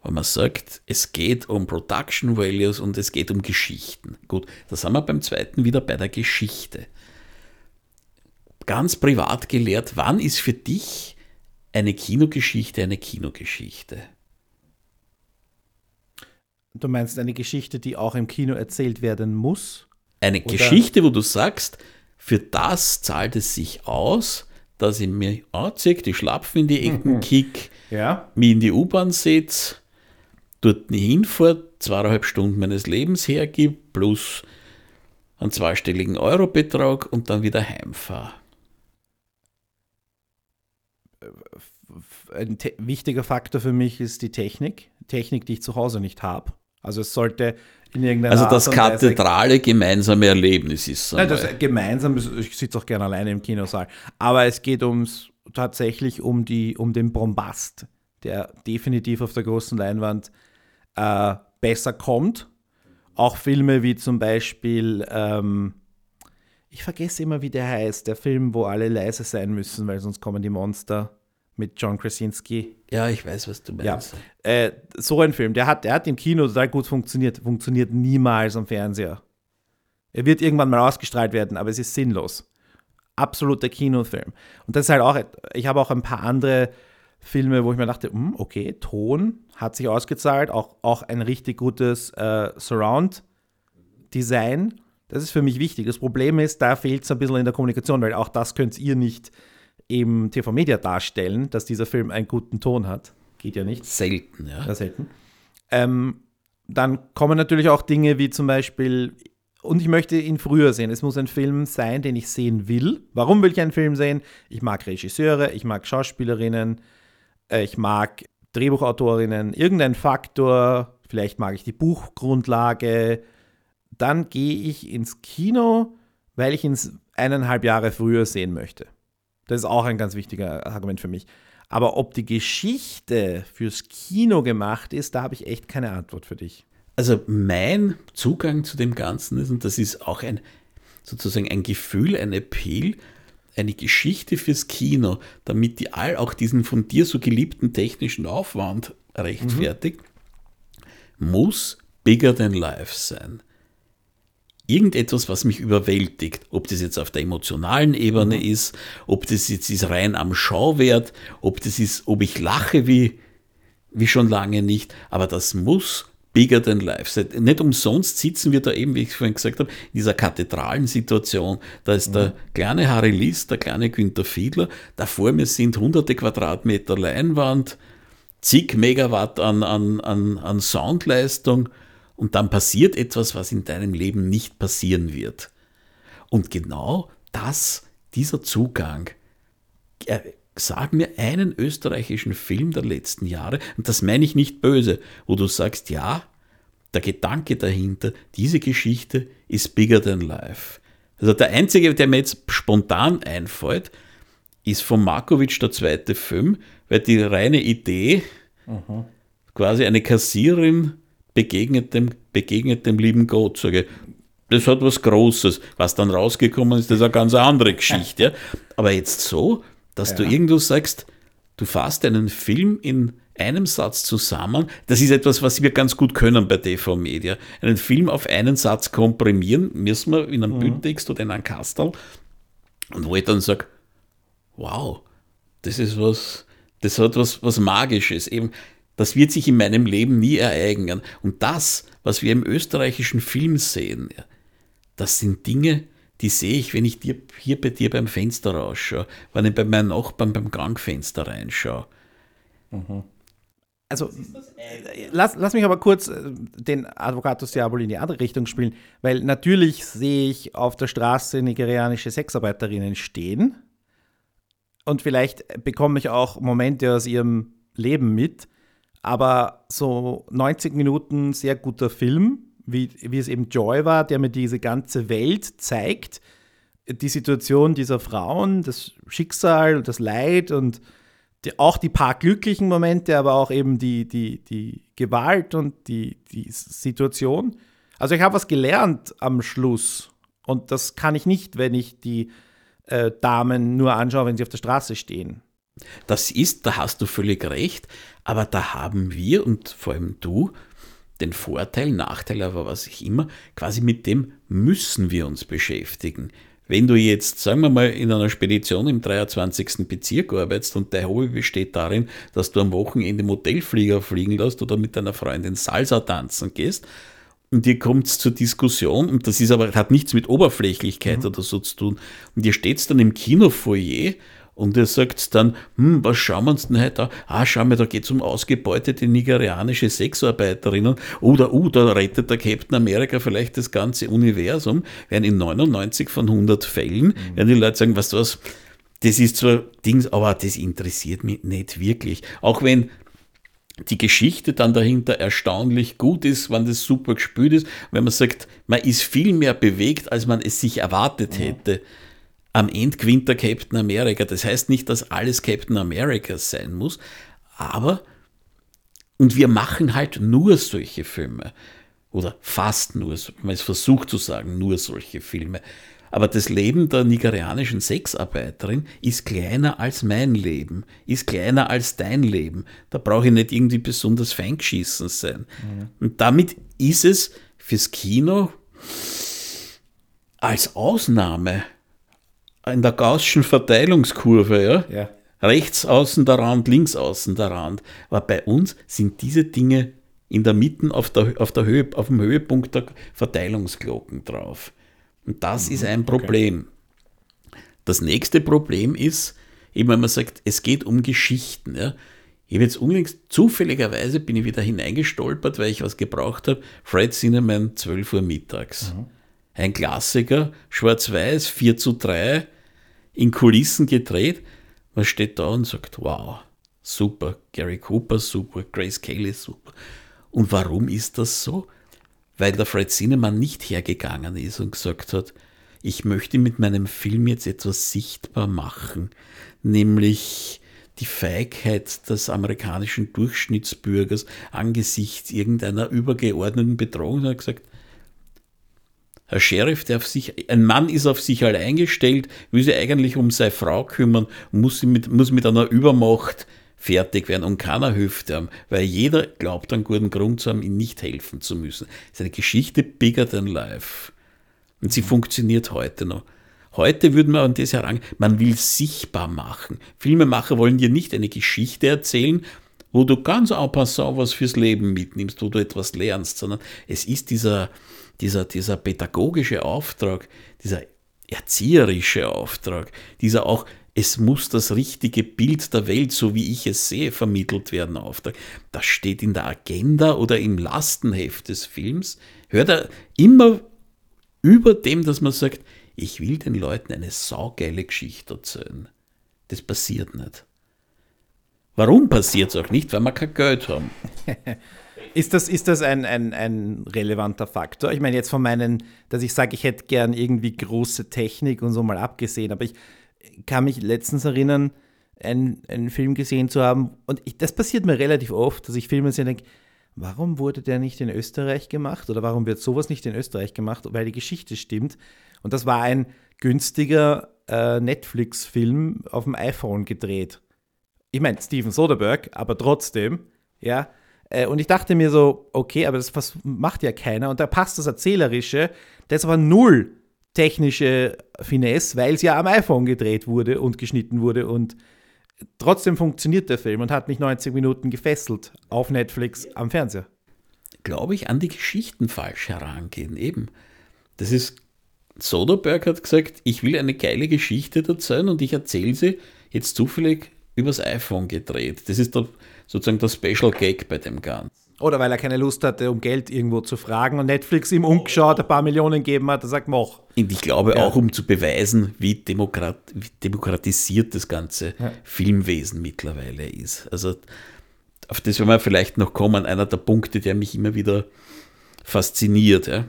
Weil man sagt, es geht um Production Values und es geht um Geschichten. Gut, da sind wir beim zweiten wieder bei der Geschichte ganz privat gelehrt, wann ist für dich eine Kinogeschichte eine Kinogeschichte? Du meinst eine Geschichte, die auch im Kino erzählt werden muss? Eine Oder? Geschichte, wo du sagst, für das zahlt es sich aus, dass ich mir anziehe, die Schlapfen in die Ecken mhm. kick, ja. mich in die U-Bahn setze, dort hinfahre, zweieinhalb Stunden meines Lebens hergebe, plus einen zweistelligen Eurobetrag und dann wieder heimfahre. Ein wichtiger Faktor für mich ist die Technik. Technik, die ich zu Hause nicht habe. Also es sollte Also das kathedrale gemeinsame Erlebnis ist. Nein, das gemeinsam, ich sitze auch gerne alleine im Kinosaal. Aber es geht ums tatsächlich um, die, um den Bombast, der definitiv auf der großen Leinwand äh, besser kommt. Auch Filme wie zum Beispiel, ähm, ich vergesse immer, wie der heißt, der Film, wo alle leise sein müssen, weil sonst kommen die Monster mit John Krasinski. Ja, ich weiß, was du meinst. Ja. Äh, so ein Film, der hat, der hat im Kino total gut funktioniert, funktioniert niemals am Fernseher. Er wird irgendwann mal ausgestrahlt werden, aber es ist sinnlos. Absoluter Kinofilm. Und das ist halt auch, ich habe auch ein paar andere Filme, wo ich mir dachte, hm, okay, Ton hat sich ausgezahlt, auch, auch ein richtig gutes äh, Surround-Design. Das ist für mich wichtig. Das Problem ist, da fehlt es ein bisschen in der Kommunikation, weil auch das könnt ihr nicht im TV-Media darstellen, dass dieser Film einen guten Ton hat. Geht ja nicht. Selten, ja. ja selten. Ähm, dann kommen natürlich auch Dinge wie zum Beispiel, und ich möchte ihn früher sehen. Es muss ein Film sein, den ich sehen will. Warum will ich einen Film sehen? Ich mag Regisseure, ich mag Schauspielerinnen, äh, ich mag Drehbuchautorinnen, irgendein Faktor, vielleicht mag ich die Buchgrundlage. Dann gehe ich ins Kino, weil ich ihn eineinhalb Jahre früher sehen möchte. Das ist auch ein ganz wichtiger Argument für mich. Aber ob die Geschichte fürs Kino gemacht ist, da habe ich echt keine Antwort für dich. Also mein Zugang zu dem Ganzen ist, und das ist auch ein sozusagen ein Gefühl, ein Appeal, eine Geschichte fürs Kino, damit die all auch diesen von dir so geliebten technischen Aufwand rechtfertigt, mhm. muss bigger than life sein irgendetwas, was mich überwältigt. Ob das jetzt auf der emotionalen Ebene mhm. ist, ob das jetzt ist rein am Schauwert, ob das ist, ob ich lache wie, wie schon lange nicht. Aber das muss bigger than life sein. Nicht umsonst sitzen wir da eben, wie ich vorhin gesagt habe, in dieser kathedralen Situation. Da ist mhm. der kleine Harry List, der kleine Günther Fiedler. Da vor mir sind hunderte Quadratmeter Leinwand, zig Megawatt an, an, an, an Soundleistung und dann passiert etwas, was in deinem Leben nicht passieren wird. Und genau das, dieser Zugang, äh, sag mir einen österreichischen Film der letzten Jahre, und das meine ich nicht böse, wo du sagst, ja, der Gedanke dahinter, diese Geschichte ist bigger than life. Also der einzige, der mir jetzt spontan einfällt, ist von Markovic der zweite Film, weil die reine Idee, mhm. quasi eine Kassiererin begegnet dem, begegnet dem lieben Gott, sage das hat was Großes. Was dann rausgekommen ist, das ist eine ganz andere Geschichte. Ja. Aber jetzt so, dass ja. du irgendwo sagst, du fasst einen Film in einem Satz zusammen, das ist etwas, was wir ganz gut können bei TV Media. Einen Film auf einen Satz komprimieren, müssen wir in einem mhm. Bildtext oder in einem Kastel. Und wo ich dann sage, wow, das ist was, das hat was, was Magisches. Eben, das wird sich in meinem Leben nie ereignen. Und das, was wir im österreichischen Film sehen, das sind Dinge, die sehe ich, wenn ich dir, hier bei dir beim Fenster rausschaue, wenn ich bei meinen Nachbarn beim Gangfenster reinschaue. Mhm. Also, lass, lass mich aber kurz äh, den Advocatus Diaboli in die andere Richtung spielen, weil natürlich sehe ich auf der Straße nigerianische Sexarbeiterinnen stehen und vielleicht bekomme ich auch Momente aus ihrem Leben mit, aber so 90 Minuten sehr guter Film, wie, wie es eben Joy war, der mir diese ganze Welt zeigt, die Situation dieser Frauen, das Schicksal und das Leid und die, auch die paar glücklichen Momente, aber auch eben die, die, die Gewalt und die, die Situation. Also ich habe was gelernt am Schluss und das kann ich nicht, wenn ich die äh, Damen nur anschaue, wenn sie auf der Straße stehen. Das ist, da hast du völlig recht, aber da haben wir und vor allem du den Vorteil, Nachteil, aber was ich immer, quasi mit dem müssen wir uns beschäftigen. Wenn du jetzt, sagen wir mal, in einer Spedition im 23. Bezirk arbeitest und dein Hobby besteht darin, dass du am Wochenende Modellflieger fliegen lässt oder mit deiner Freundin Salsa tanzen gehst, und ihr kommt zur Diskussion, und das ist aber, hat nichts mit Oberflächlichkeit mhm. oder so zu tun, und ihr steht dann im Kinofoyer Und er sagt dann, hm, was schauen wir uns denn heute an? Ah, schau mal, da geht es um ausgebeutete nigerianische Sexarbeiterinnen. Oder, uh, da rettet der Captain America vielleicht das ganze Universum. Während in 99 von 100 Fällen mhm. werden die Leute sagen, was du was, das ist zwar Dings, aber das interessiert mich nicht wirklich. Auch wenn die Geschichte dann dahinter erstaunlich gut ist, wenn das super gespielt ist, wenn man sagt, man ist viel mehr bewegt, als man es sich erwartet hätte. Ja am Ende gewinnt der Captain America. Das heißt nicht, dass alles Captain America sein muss, aber und wir machen halt nur solche Filme. Oder fast nur, man es versucht zu sagen, nur solche Filme. Aber das Leben der nigerianischen Sexarbeiterin ist kleiner als mein Leben, ist kleiner als dein Leben. Da brauche ich nicht irgendwie besonders feingeschissen sein. Mhm. Und damit ist es fürs Kino als Ausnahme in der Gaußschen Verteilungskurve, ja? ja. Rechts außen der Rand, links außen der Rand. Aber bei uns sind diese Dinge in der Mitte auf, der, auf, der Höhe, auf dem Höhepunkt der Verteilungsglocken drauf. Und das mhm, ist ein Problem. Okay. Das nächste Problem ist, eben wenn man sagt, es geht um Geschichten. Ja? Ich habe jetzt unlängst, zufälligerweise bin ich wieder hineingestolpert, weil ich was gebraucht habe. Fred Cinnamon, 12 Uhr mittags. Mhm. Ein Klassiker, schwarz-weiß, 4 zu 3, in Kulissen gedreht. Man steht da und sagt, wow, super, Gary Cooper super, Grace Kelly super. Und warum ist das so? Weil der Fred Zinnemann nicht hergegangen ist und gesagt hat, ich möchte mit meinem Film jetzt etwas sichtbar machen, nämlich die Feigheit des amerikanischen Durchschnittsbürgers angesichts irgendeiner übergeordneten Bedrohung. Er hat gesagt, ein Sheriff, der auf sich, ein Mann ist auf sich allein gestellt, will sich eigentlich um seine Frau kümmern, muss mit, muss mit einer Übermacht fertig werden und keiner hilft ihm, weil jeder glaubt, einen guten Grund zu haben, ihm nicht helfen zu müssen. Das ist eine Geschichte bigger than life. Und sie funktioniert heute noch. Heute würden wir an das heran, man will sichtbar machen. Filmemacher wollen dir nicht eine Geschichte erzählen, wo du ganz en passant was fürs Leben mitnimmst, wo du etwas lernst, sondern es ist dieser, dieser, dieser pädagogische Auftrag, dieser erzieherische Auftrag, dieser auch, es muss das richtige Bild der Welt, so wie ich es sehe, vermittelt werden Auftrag. Das steht in der Agenda oder im Lastenheft des Films. Hört er immer über dem, dass man sagt, ich will den Leuten eine saugeile Geschichte erzählen. Das passiert nicht. Warum passiert es auch nicht? Weil wir kein Geld haben. Ist das, ist das ein, ein, ein relevanter Faktor? Ich meine, jetzt von meinen, dass ich sage, ich hätte gern irgendwie große Technik und so mal abgesehen, aber ich kann mich letztens erinnern, einen, einen Film gesehen zu haben und ich, das passiert mir relativ oft, dass ich Filme sehe und denke, warum wurde der nicht in Österreich gemacht oder warum wird sowas nicht in Österreich gemacht, weil die Geschichte stimmt. Und das war ein günstiger äh, Netflix-Film auf dem iPhone gedreht. Ich meine, Steven Soderbergh, aber trotzdem, ja, und ich dachte mir so, okay, aber das macht ja keiner. Und da passt das Erzählerische, das aber null technische Finesse, weil es ja am iPhone gedreht wurde und geschnitten wurde und trotzdem funktioniert der Film und hat mich 90 Minuten gefesselt auf Netflix am Fernseher. Glaube ich, an die Geschichten falsch herangehen. Eben. Das ist, Soderbergh hat gesagt, ich will eine geile Geschichte erzählen und ich erzähle sie jetzt zufällig übers iPhone gedreht. Das ist der sozusagen der Special Gag bei dem Ganzen. Oder weil er keine Lust hatte, um Geld irgendwo zu fragen und Netflix ihm umgeschaut, ein paar Millionen gegeben hat, er sagt, mach. Und ich glaube ja. auch, um zu beweisen, wie, Demokrat, wie demokratisiert das ganze ja. Filmwesen mittlerweile ist. Also auf das werden wir vielleicht noch kommen, einer der Punkte, der mich immer wieder fasziniert. Ja.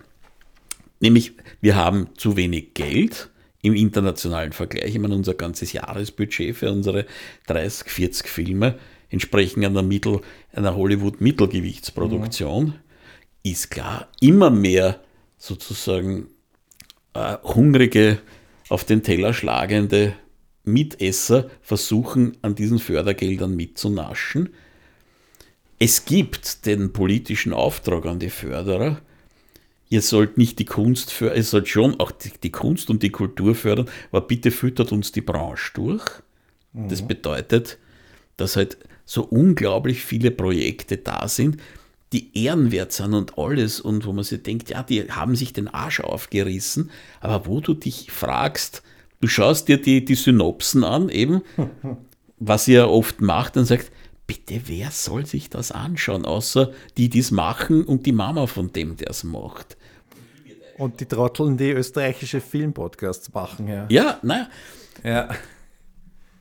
Nämlich, wir haben zu wenig Geld im internationalen Vergleich. Ich meine, unser ganzes Jahresbudget für unsere 30, 40 Filme entsprechen einer, Mittel, einer Hollywood-Mittelgewichtsproduktion, mhm. ist klar, immer mehr sozusagen äh, hungrige, auf den Teller schlagende Mitesser versuchen, an diesen Fördergeldern mitzunaschen. Es gibt den politischen Auftrag an die Förderer, ihr sollt nicht die Kunst fördern, ihr sollt schon auch die, die, Kunst und die Kultur fördern, aber bitte füttert uns die Branche durch. Mhm. Das bedeutet, dass halt so unglaublich viele Projekte da sind, die ehrenwert sind und alles und wo man sich denkt, ja, die haben sich den Arsch aufgerissen, aber wo du dich fragst, du schaust dir die, die Synopsen an, eben, was ihr oft macht, und sagt, bitte, wer soll sich das anschauen, außer die, die es machen und die Mama von dem, der es macht. Und die Trotteln, die österreichische Filmpodcasts machen, ja. Ja, naja. Ja.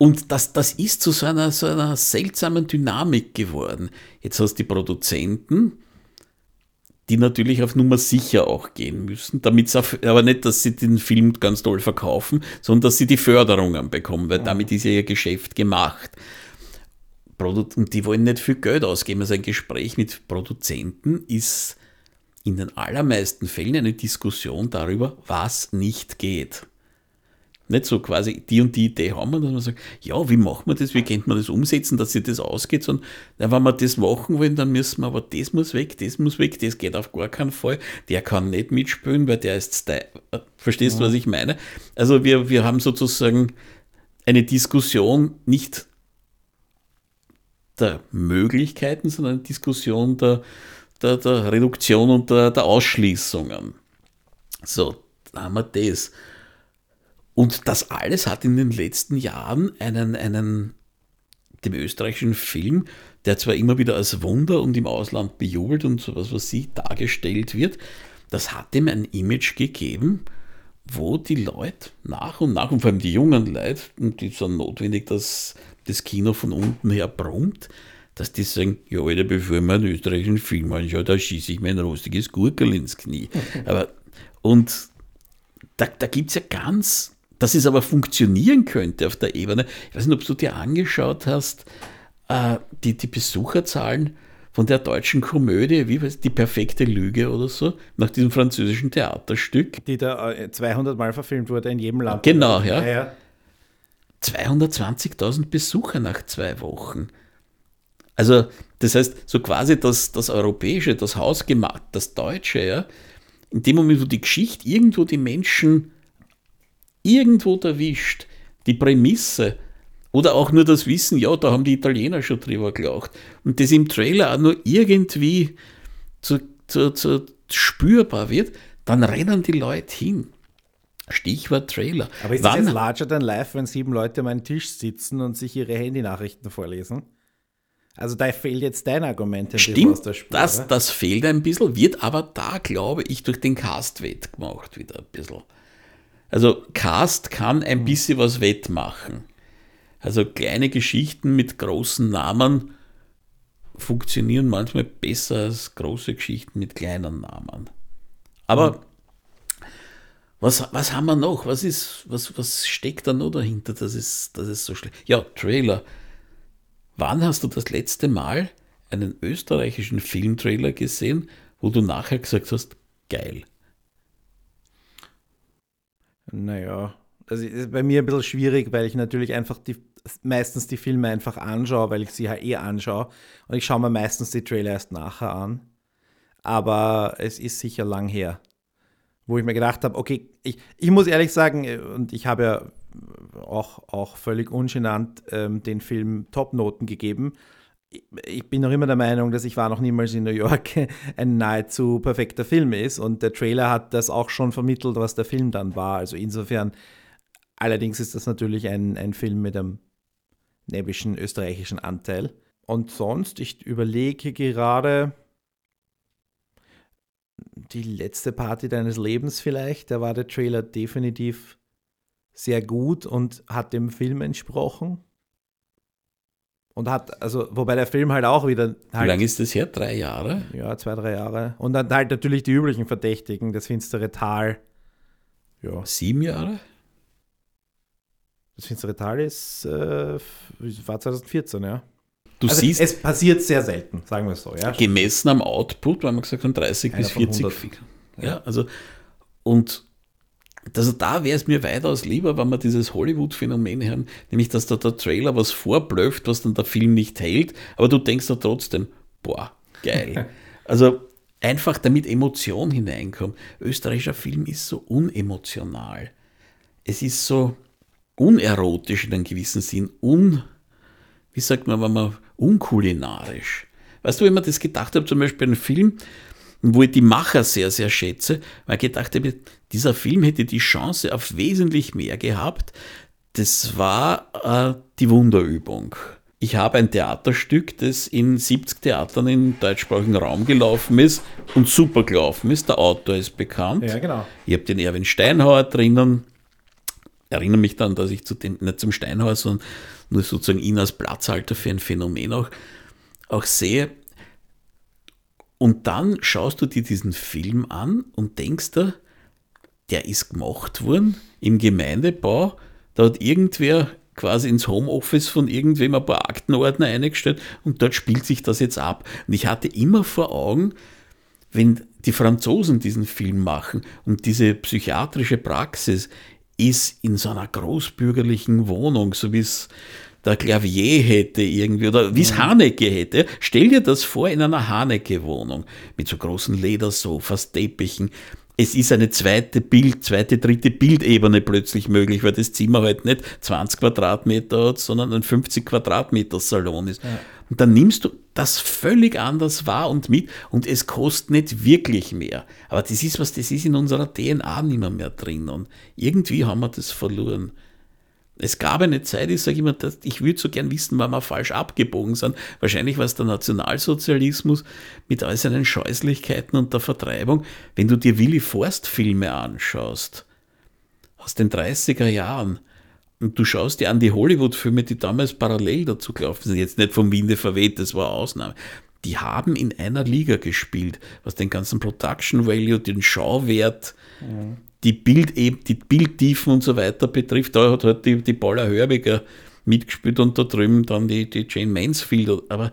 Und das, das ist zu so einer, so einer seltsamen Dynamik geworden. Jetzt hast du die Produzenten, die natürlich auf Nummer sicher auch gehen müssen, damit aber nicht, dass sie den Film ganz toll verkaufen, sondern dass sie die Förderungen bekommen, weil damit ist ja ihr Geschäft gemacht. Und die wollen nicht viel Geld ausgeben. Also ein Gespräch mit Produzenten ist in den allermeisten Fällen eine Diskussion darüber, was nicht geht. Nicht so quasi, die und die Idee haben dass man sagt, ja, wie machen wir das, wie könnte man das umsetzen, dass sich das ausgeht, sondern wenn wir das machen wollen, dann müssen wir, aber das muss weg, das muss weg, das geht auf gar keinen Fall, der kann nicht mitspielen, weil der ist Style. Verstehst du, ja. was ich meine? Also wir, wir haben sozusagen eine Diskussion nicht der Möglichkeiten, sondern eine Diskussion der, der, der Reduktion und der, der Ausschließungen. So, da haben wir das. Und das alles hat in den letzten Jahren einen, einen, dem österreichischen Film, der zwar immer wieder als Wunder und im Ausland bejubelt und sowas, was sie dargestellt wird, das hat ihm ein Image gegeben, wo die Leute nach und nach, und vor allem die jungen Leute, und die sind notwendig, dass das Kino von unten her brummt, dass die sagen, ja, Alter, bevor ich mir einen österreichischen Film anschaue, da schieße ich mir ein rostiges Gurkel ins Knie. Aber, und da, da gibt es ja ganz dass es aber funktionieren könnte auf der Ebene. Ich weiß nicht, ob du dir angeschaut hast, äh, die, die Besucherzahlen von der deutschen Komödie, wie weiß die perfekte Lüge oder so, nach diesem französischen Theaterstück. Die da 200 äh, Mal verfilmt wurde in jedem Land. Genau, ja. ja, ja. 220.000 Besucher nach zwei Wochen. Also, das heißt, so quasi das, das Europäische, das Hausgemacht, das Deutsche, ja, in dem Moment, wo die Geschichte irgendwo die Menschen irgendwo erwischt, die Prämisse oder auch nur das Wissen, ja, da haben die Italiener schon drüber gelacht. Und das im Trailer auch nur irgendwie zu, zu, zu spürbar wird, dann rennen die Leute hin. Stichwort Trailer. Aber ist Wann, das larger than life, wenn sieben Leute um einen Tisch sitzen und sich ihre Handynachrichten vorlesen? Also da fehlt jetzt dein Argument Stimmt, aus der Spur. Das, das fehlt ein bisschen, wird aber da, glaube ich, durch den Cast wettgemacht wieder ein bisschen. Also Cast kann ein mhm. bisschen was wettmachen. Also kleine Geschichten mit großen Namen funktionieren manchmal besser als große Geschichten mit kleinen Namen. Aber mhm. was, was haben wir noch? Was, ist, was, was steckt da noch dahinter, dass es, dass es so schlecht Ja, Trailer. Wann hast du das letzte Mal einen österreichischen Filmtrailer gesehen, wo du nachher gesagt hast, geil? Naja, also ist bei mir ein bisschen schwierig, weil ich natürlich einfach die, meistens die Filme einfach anschaue, weil ich sie ja eh anschaue. Und ich schaue mir meistens die Trailer erst nachher an. Aber es ist sicher lang her, wo ich mir gedacht habe, okay, ich, ich muss ehrlich sagen, und ich habe ja auch, auch völlig ungenannt ähm, den Film Top-Noten gegeben ich bin noch immer der Meinung, dass ich war noch niemals in New York ein nahezu perfekter Film ist und der Trailer hat das auch schon vermittelt, was der Film dann war. Also insofern, allerdings ist das natürlich ein, ein Film mit einem nebischen österreichischen Anteil. Und sonst, ich überlege gerade die letzte Party deines Lebens vielleicht, da war der Trailer definitiv sehr gut und hat dem Film entsprochen. Und hat, also, wobei der Film halt auch wieder. Halt, Wie lange ist das her? Drei Jahre? Ja, zwei, drei Jahre. Und dann halt natürlich die üblichen Verdächtigen, das finstere Tal. Ja. Sieben Jahre? Das finstere Tal ist, äh, war 2014, ja. Du also siehst. Es passiert sehr selten, sagen wir es so, ja. Gemessen am Output, weil man gesagt haben, 30 bis 40. Ja. ja, also, und also da wäre es mir weitaus lieber, wenn wir dieses Hollywood-Phänomen haben, nämlich dass da der Trailer was vorblöfft, was dann der Film nicht hält, aber du denkst da trotzdem, boah, geil. also einfach damit Emotion hineinkommt. Österreichischer Film ist so unemotional. Es ist so unerotisch in einem gewissen Sinn, un, wie sagt man, wenn man unkulinarisch. Weißt du, wenn man das gedacht hat, zum Beispiel einen Film, wo ich die Macher sehr, sehr schätze, weil ich gedacht habe, dieser Film hätte die Chance auf wesentlich mehr gehabt. Das war äh, die Wunderübung. Ich habe ein Theaterstück, das in 70 Theatern im deutschsprachigen Raum gelaufen ist und super gelaufen ist. Der Autor ist bekannt. Ja, genau. Ich habe den Erwin Steinhauer drinnen. Ich erinnere mich dann, dass ich zu dem, nicht zum Steinhauer, sondern nur sozusagen ihn als Platzhalter für ein Phänomen auch, auch sehe. Und dann schaust du dir diesen Film an und denkst dir, der ist gemacht worden im Gemeindebau. Da hat irgendwer quasi ins Homeoffice von irgendwem ein paar Aktenordner eingestellt und dort spielt sich das jetzt ab. Und ich hatte immer vor Augen, wenn die Franzosen diesen Film machen und diese psychiatrische Praxis ist in so einer großbürgerlichen Wohnung, so wie es der Klavier hätte irgendwie oder wie es Haneke hätte. Stell dir das vor in einer Haneke-Wohnung mit so großen Ledersofas, Teppichen es ist eine zweite Bild, zweite, dritte Bildebene plötzlich möglich, weil das Zimmer halt nicht 20 Quadratmeter hat, sondern ein 50 Quadratmeter Salon ist. Ja. Und dann nimmst du das völlig anders wahr und mit und es kostet nicht wirklich mehr. Aber das ist was, das ist in unserer DNA nicht mehr, mehr drin und irgendwie haben wir das verloren. Es gab eine Zeit, ich sage immer, ich würde so gern wissen, wann wir falsch abgebogen sind. Wahrscheinlich war es der Nationalsozialismus mit all seinen Scheußlichkeiten und der Vertreibung. Wenn du dir Willy Forst-Filme anschaust, aus den 30er Jahren, und du schaust dir an die Hollywood-Filme, die damals parallel dazu gelaufen sind, jetzt nicht vom Winde verweht, das war Ausnahme, die haben in einer Liga gespielt, was den ganzen Production Value, den Schauwert, mhm die, Bild, die Bildtiefen und so weiter betrifft, da hat halt die, die Paula Hörbiger mitgespielt und da drüben dann die, die Jane Mansfield. Aber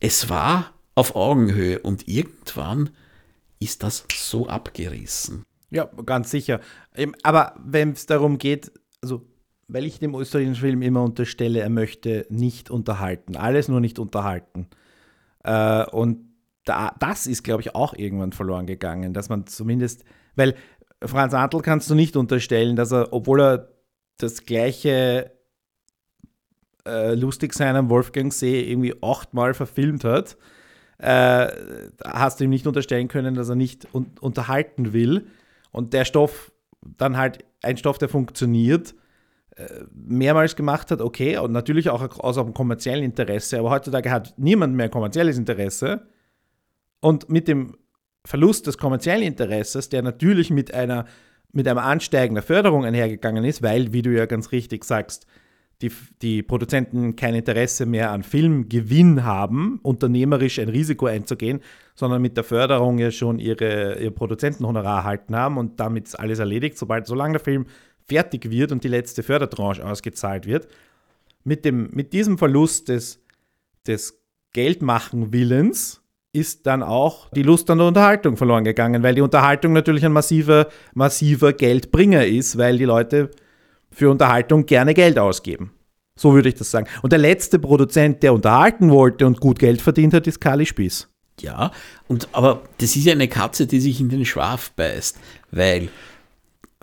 es war auf Augenhöhe und irgendwann ist das so abgerissen. Ja, ganz sicher. Aber wenn es darum geht, also weil ich dem österreichischen Film immer unterstelle, er möchte nicht unterhalten, alles nur nicht unterhalten. Äh, und da, das ist, glaube ich, auch irgendwann verloren gegangen, dass man zumindest, weil Franz Antl kannst du nicht unterstellen, dass er, obwohl er das gleiche äh, Lustigsein am Wolfgangsee irgendwie achtmal verfilmt hat, äh, hast du ihm nicht unterstellen können, dass er nicht un unterhalten will. Und der Stoff dann halt ein Stoff, der funktioniert, äh, mehrmals gemacht hat, okay, und natürlich auch aus einem kommerziellen Interesse, aber heutzutage hat niemand mehr kommerzielles Interesse. Und mit dem Verlust des kommerziellen Interesses, der natürlich mit einer mit einem Ansteigen der Förderung einhergegangen ist, weil, wie du ja ganz richtig sagst, die, die Produzenten kein Interesse mehr an Filmgewinn haben, unternehmerisch ein Risiko einzugehen, sondern mit der Förderung ja schon ihre, ihr Produzentenhonorar erhalten haben und damit ist alles erledigt, sobald, solange der Film fertig wird und die letzte Fördertranche ausgezahlt wird. Mit, dem, mit diesem Verlust des, des Geldmachen-Willens ist dann auch die Lust an der Unterhaltung verloren gegangen, weil die Unterhaltung natürlich ein massiver, massiver Geldbringer ist, weil die Leute für Unterhaltung gerne Geld ausgeben. So würde ich das sagen. Und der letzte Produzent, der unterhalten wollte und gut Geld verdient hat, ist Kali Spieß. Ja, und, aber das ist ja eine Katze, die sich in den Schwaf beißt, weil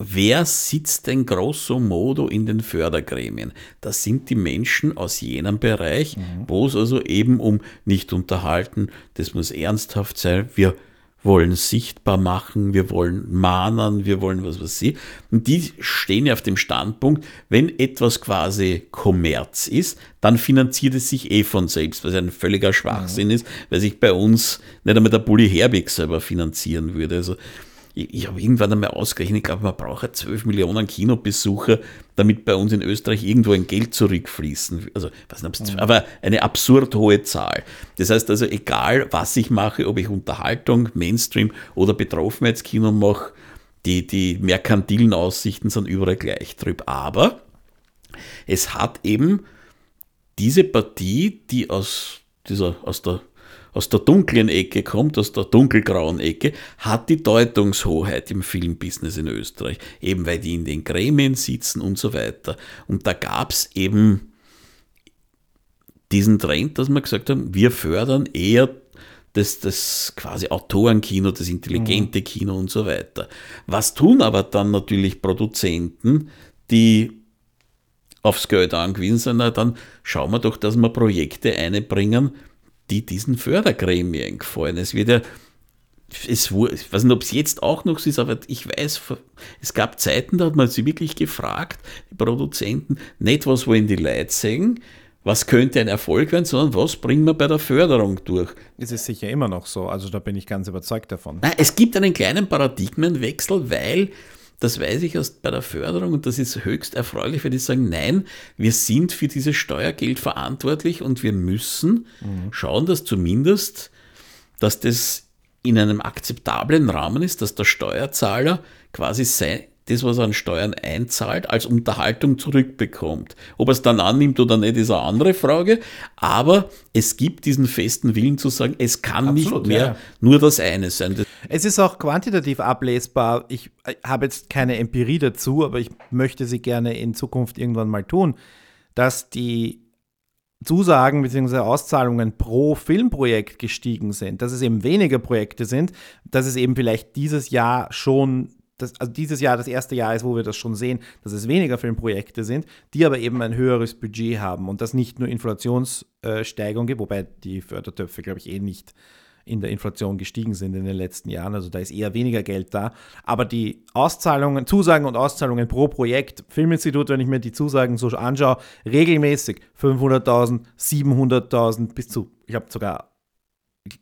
Wer sitzt denn grosso modo in den Fördergremien? Das sind die Menschen aus jenem Bereich, mhm. wo es also eben um nicht unterhalten, das muss ernsthaft sein, wir wollen sichtbar machen, wir wollen mahnen, wir wollen was weiß ich. Und die stehen ja auf dem Standpunkt, wenn etwas quasi Kommerz ist, dann finanziert es sich eh von selbst, was ein völliger Schwachsinn mhm. ist, weil sich bei uns nicht einmal der Bulli Herbig selber finanzieren würde. Also ich, ich habe irgendwann einmal ausgerechnet, ich glaube, man braucht ja 12 Millionen Kinobesucher, damit bei uns in Österreich irgendwo ein Geld zurückfließen. Also, weiß nicht, mhm. aber eine absurd hohe Zahl. Das heißt also, egal was ich mache, ob ich Unterhaltung, Mainstream oder Betroffenheitskino mache, die, die merkantilen Aussichten sind überall gleich drüber. Aber es hat eben diese Partie, die aus, dieser, aus der aus der dunklen Ecke kommt, aus der dunkelgrauen Ecke, hat die Deutungshoheit im Filmbusiness in Österreich, eben weil die in den Gremien sitzen und so weiter. Und da gab es eben diesen Trend, dass wir gesagt haben, wir fördern eher das, das quasi Autorenkino, das intelligente mhm. Kino und so weiter. Was tun aber dann natürlich Produzenten, die aufs Geld angewiesen sind, na, dann schauen wir doch, dass wir Projekte einbringen, die diesen Fördergremien gefallen. Es wird ja es, ich weiß nicht, ob es jetzt auch noch so ist, aber ich weiß, es gab Zeiten, da hat man sich wirklich gefragt, die Produzenten, nicht was wollen die Leute sehen, was könnte ein Erfolg werden, sondern was bringen wir bei der Förderung durch. Es ist sicher immer noch so, also da bin ich ganz überzeugt davon. Nein, es gibt einen kleinen Paradigmenwechsel, weil das weiß ich erst bei der Förderung und das ist höchst erfreulich, weil die sagen, nein, wir sind für dieses Steuergeld verantwortlich und wir müssen mhm. schauen, dass zumindest, dass das in einem akzeptablen Rahmen ist, dass der Steuerzahler quasi sein, das, was er an Steuern einzahlt, als Unterhaltung zurückbekommt. Ob er es dann annimmt oder nicht, ist eine andere Frage. Aber es gibt diesen festen Willen zu sagen, es kann Absolut, nicht mehr ja. nur das eine sein. Es ist auch quantitativ ablesbar. Ich äh, habe jetzt keine Empirie dazu, aber ich möchte sie gerne in Zukunft irgendwann mal tun, dass die Zusagen bzw. Auszahlungen pro Filmprojekt gestiegen sind, dass es eben weniger Projekte sind, dass es eben vielleicht dieses Jahr schon, das, also dieses Jahr das erste Jahr ist, wo wir das schon sehen, dass es weniger Filmprojekte sind, die aber eben ein höheres Budget haben und das nicht nur Inflationssteigerung gibt, wobei die Fördertöpfe, glaube ich, eh nicht in der Inflation gestiegen sind in den letzten Jahren. Also da ist eher weniger Geld da. Aber die Auszahlungen, Zusagen und Auszahlungen pro Projekt, Filminstitut, wenn ich mir die Zusagen so anschaue, regelmäßig 500.000, 700.000 bis zu, ich habe sogar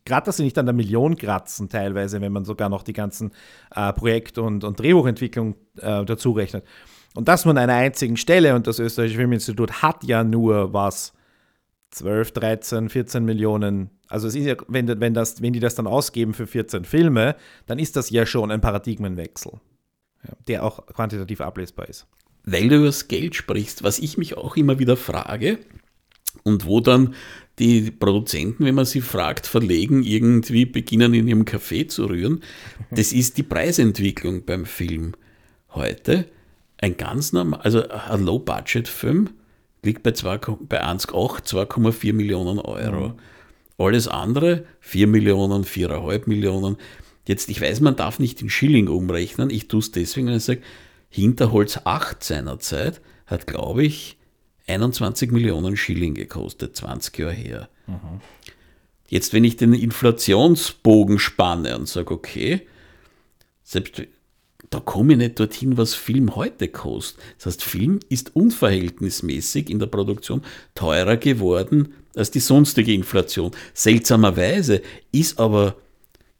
gerade dass sie nicht an der Million kratzen teilweise, wenn man sogar noch die ganzen äh, Projekt- und, und Drehbuchentwicklung äh, dazu rechnet. Und das nur an einer einzigen Stelle und das Österreichische Filminstitut hat ja nur was 12, 13, 14 Millionen. Also es ist ja, wenn, wenn, das, wenn die das dann ausgeben für 14 Filme, dann ist das ja schon ein Paradigmenwechsel, ja, der auch quantitativ ablesbar ist. Weil du über das Geld sprichst, was ich mich auch immer wieder frage und wo dann die Produzenten, wenn man sie fragt, verlegen, irgendwie beginnen in ihrem Café zu rühren, das ist die Preisentwicklung beim Film heute. Ein ganz normal, also ein Low-Budget-Film liegt bei, bei 1,8, 2,4 Millionen Euro. Mhm. Alles andere 4 Millionen, 4,5 Millionen. Jetzt, ich weiß, man darf nicht in Schilling umrechnen. Ich tue es deswegen, wenn ich sage, Hinterholz 8 seinerzeit hat, glaube ich, 21 Millionen Schilling gekostet, 20 Jahre her. Mhm. Jetzt, wenn ich den Inflationsbogen spanne und sage, okay, selbst da komme ich nicht dorthin, was Film heute kostet. Das heißt, Film ist unverhältnismäßig in der Produktion teurer geworden als die sonstige Inflation. Seltsamerweise ist aber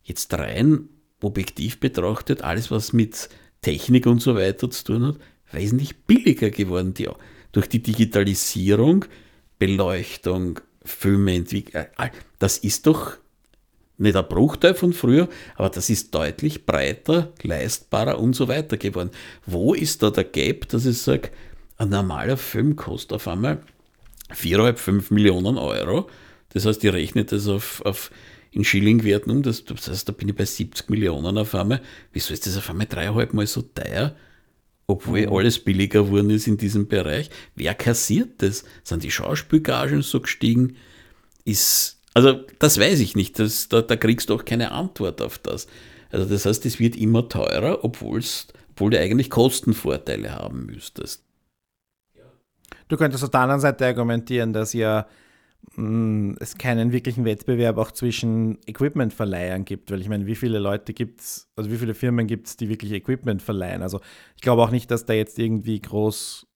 jetzt rein objektiv betrachtet alles, was mit Technik und so weiter zu tun hat, wesentlich billiger geworden. Die, durch die Digitalisierung, Beleuchtung, Filme entwickeln, das ist doch nicht ein Bruchteil von früher, aber das ist deutlich breiter, leistbarer und so weiter geworden. Wo ist da der Gap, dass ich sage, ein normaler Film kostet auf einmal 4,5, 5 Millionen Euro. Das heißt, ich rechne das auf, auf in Schillingwerten um, das, das heißt, da bin ich bei 70 Millionen auf einmal. Wieso ist das auf einmal dreieinhalb Mal so teuer? Obwohl mhm. alles billiger geworden ist in diesem Bereich. Wer kassiert das? Sind die Schauspielgagen so gestiegen? Ist also das weiß ich nicht. Das, da, da kriegst du auch keine Antwort auf das. Also das heißt, es wird immer teurer, obwohl's, obwohl du eigentlich Kostenvorteile haben müsstest. Du könntest auf der anderen Seite argumentieren, dass ja es keinen wirklichen Wettbewerb auch zwischen Equipmentverleihern gibt, weil ich meine, wie viele Leute gibt es, also wie viele Firmen gibt es, die wirklich Equipment verleihen? Also ich glaube auch nicht, dass da jetzt irgendwie groß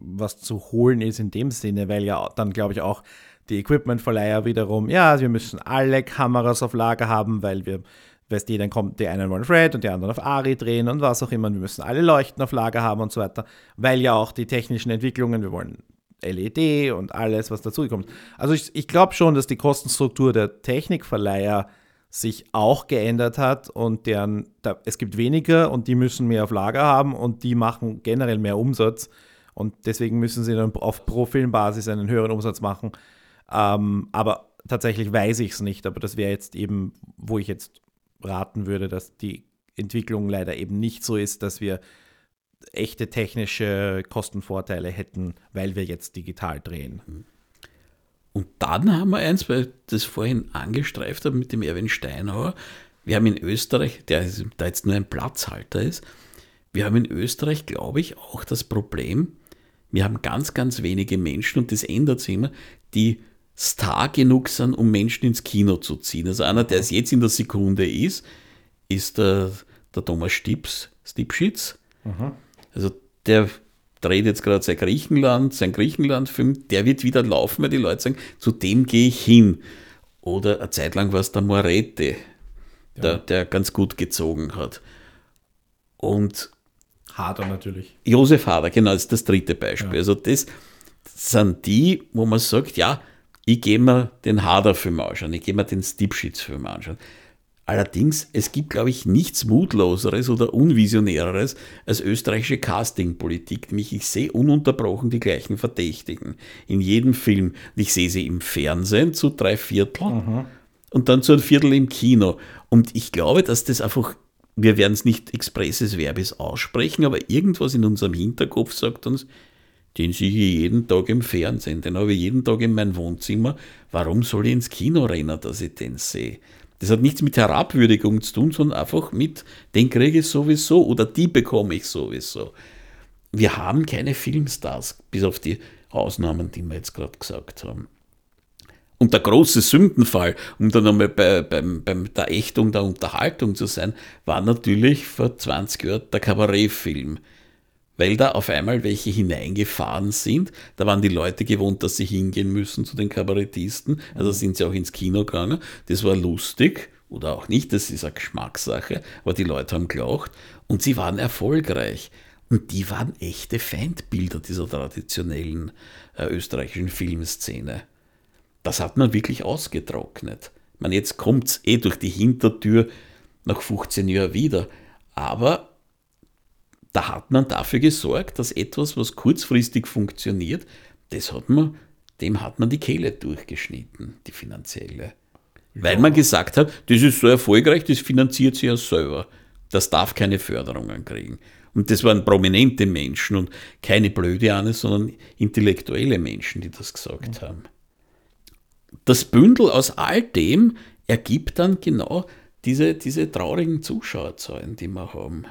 was zu holen ist in dem Sinne, weil ja dann glaube ich auch die Equipmentverleiher wiederum, ja, wir müssen alle Kameras auf Lager haben, weil wir, weißt du, dann kommt die einen wollen Fred und die anderen auf Ari drehen und was auch immer. Wir müssen alle Leuchten auf Lager haben und so weiter, weil ja auch die technischen Entwicklungen, wir wollen LED und alles, was dazukommt. Also ich, ich glaube schon, dass die Kostenstruktur der Technikverleiher sich auch geändert hat und deren, da, es gibt weniger und die müssen mehr auf Lager haben und die machen generell mehr Umsatz und deswegen müssen sie dann auf Pro-Film-Basis einen höheren Umsatz machen ähm, aber tatsächlich weiß ich es nicht. Aber das wäre jetzt eben, wo ich jetzt raten würde, dass die Entwicklung leider eben nicht so ist, dass wir echte technische Kostenvorteile hätten, weil wir jetzt digital drehen. Und dann haben wir eins, weil ich das vorhin angestreift habe mit dem Erwin Steinhauer. Wir haben in Österreich, der da jetzt nur ein Platzhalter ist, wir haben in Österreich, glaube ich, auch das Problem, wir haben ganz, ganz wenige Menschen, und das ändert sich immer, die Star genug sind, um Menschen ins Kino zu ziehen. Also einer, der es jetzt in der Sekunde ist, ist der, der Thomas Stips, Stipschitz. Mhm. Also der dreht jetzt gerade sein Griechenland, sein Griechenland-Film, der wird wieder laufen, weil die Leute sagen, zu dem gehe ich hin. Oder eine Zeit lang war es der Morete, ja. der, der ganz gut gezogen hat. Und Hader natürlich. Josef Hader, genau, ist das dritte Beispiel. Ja. Also das sind die, wo man sagt, ja, ich gehe mir den Hader-Film anschauen, ich gehe mir den Stipschitz-Film anschauen. Allerdings, es gibt, glaube ich, nichts Mutloseres oder Unvisionäreres als österreichische Castingpolitik. Nämlich ich sehe ununterbrochen die gleichen Verdächtigen in jedem Film. Und ich sehe sie im Fernsehen zu drei Viertel mhm. und dann zu ein Viertel im Kino. Und ich glaube, dass das einfach, wir werden es nicht expresses Verbis aussprechen, aber irgendwas in unserem Hinterkopf sagt uns, den sehe ich jeden Tag im Fernsehen, den habe ich jeden Tag in meinem Wohnzimmer. Warum soll ich ins Kino rennen, dass ich den sehe? Das hat nichts mit Herabwürdigung zu tun, sondern einfach mit, den kriege ich sowieso oder die bekomme ich sowieso. Wir haben keine Filmstars, bis auf die Ausnahmen, die wir jetzt gerade gesagt haben. Und der große Sündenfall, um dann einmal bei, bei, bei der Ächtung der Unterhaltung zu sein, war natürlich vor 20 Jahren der Kabarettfilm weil da auf einmal welche hineingefahren sind. Da waren die Leute gewohnt, dass sie hingehen müssen zu den Kabarettisten. Also sind sie auch ins Kino gegangen. Das war lustig oder auch nicht, das ist eine Geschmackssache, aber die Leute haben gelacht und sie waren erfolgreich. Und die waren echte Feindbilder dieser traditionellen äh, österreichischen Filmszene. Das hat man wirklich ausgetrocknet. Meine, jetzt kommt es eh durch die Hintertür nach 15 Jahren wieder. Aber da hat man dafür gesorgt, dass etwas, was kurzfristig funktioniert, das hat man, dem hat man die Kehle durchgeschnitten, die finanzielle. Weil man gesagt hat, das ist so erfolgreich, das finanziert sich ja selber. Das darf keine Förderungen kriegen. Und das waren prominente Menschen und keine blöde Ahne, sondern intellektuelle Menschen, die das gesagt haben. Das Bündel aus all dem ergibt dann genau diese, diese traurigen Zuschauerzahlen, die wir haben.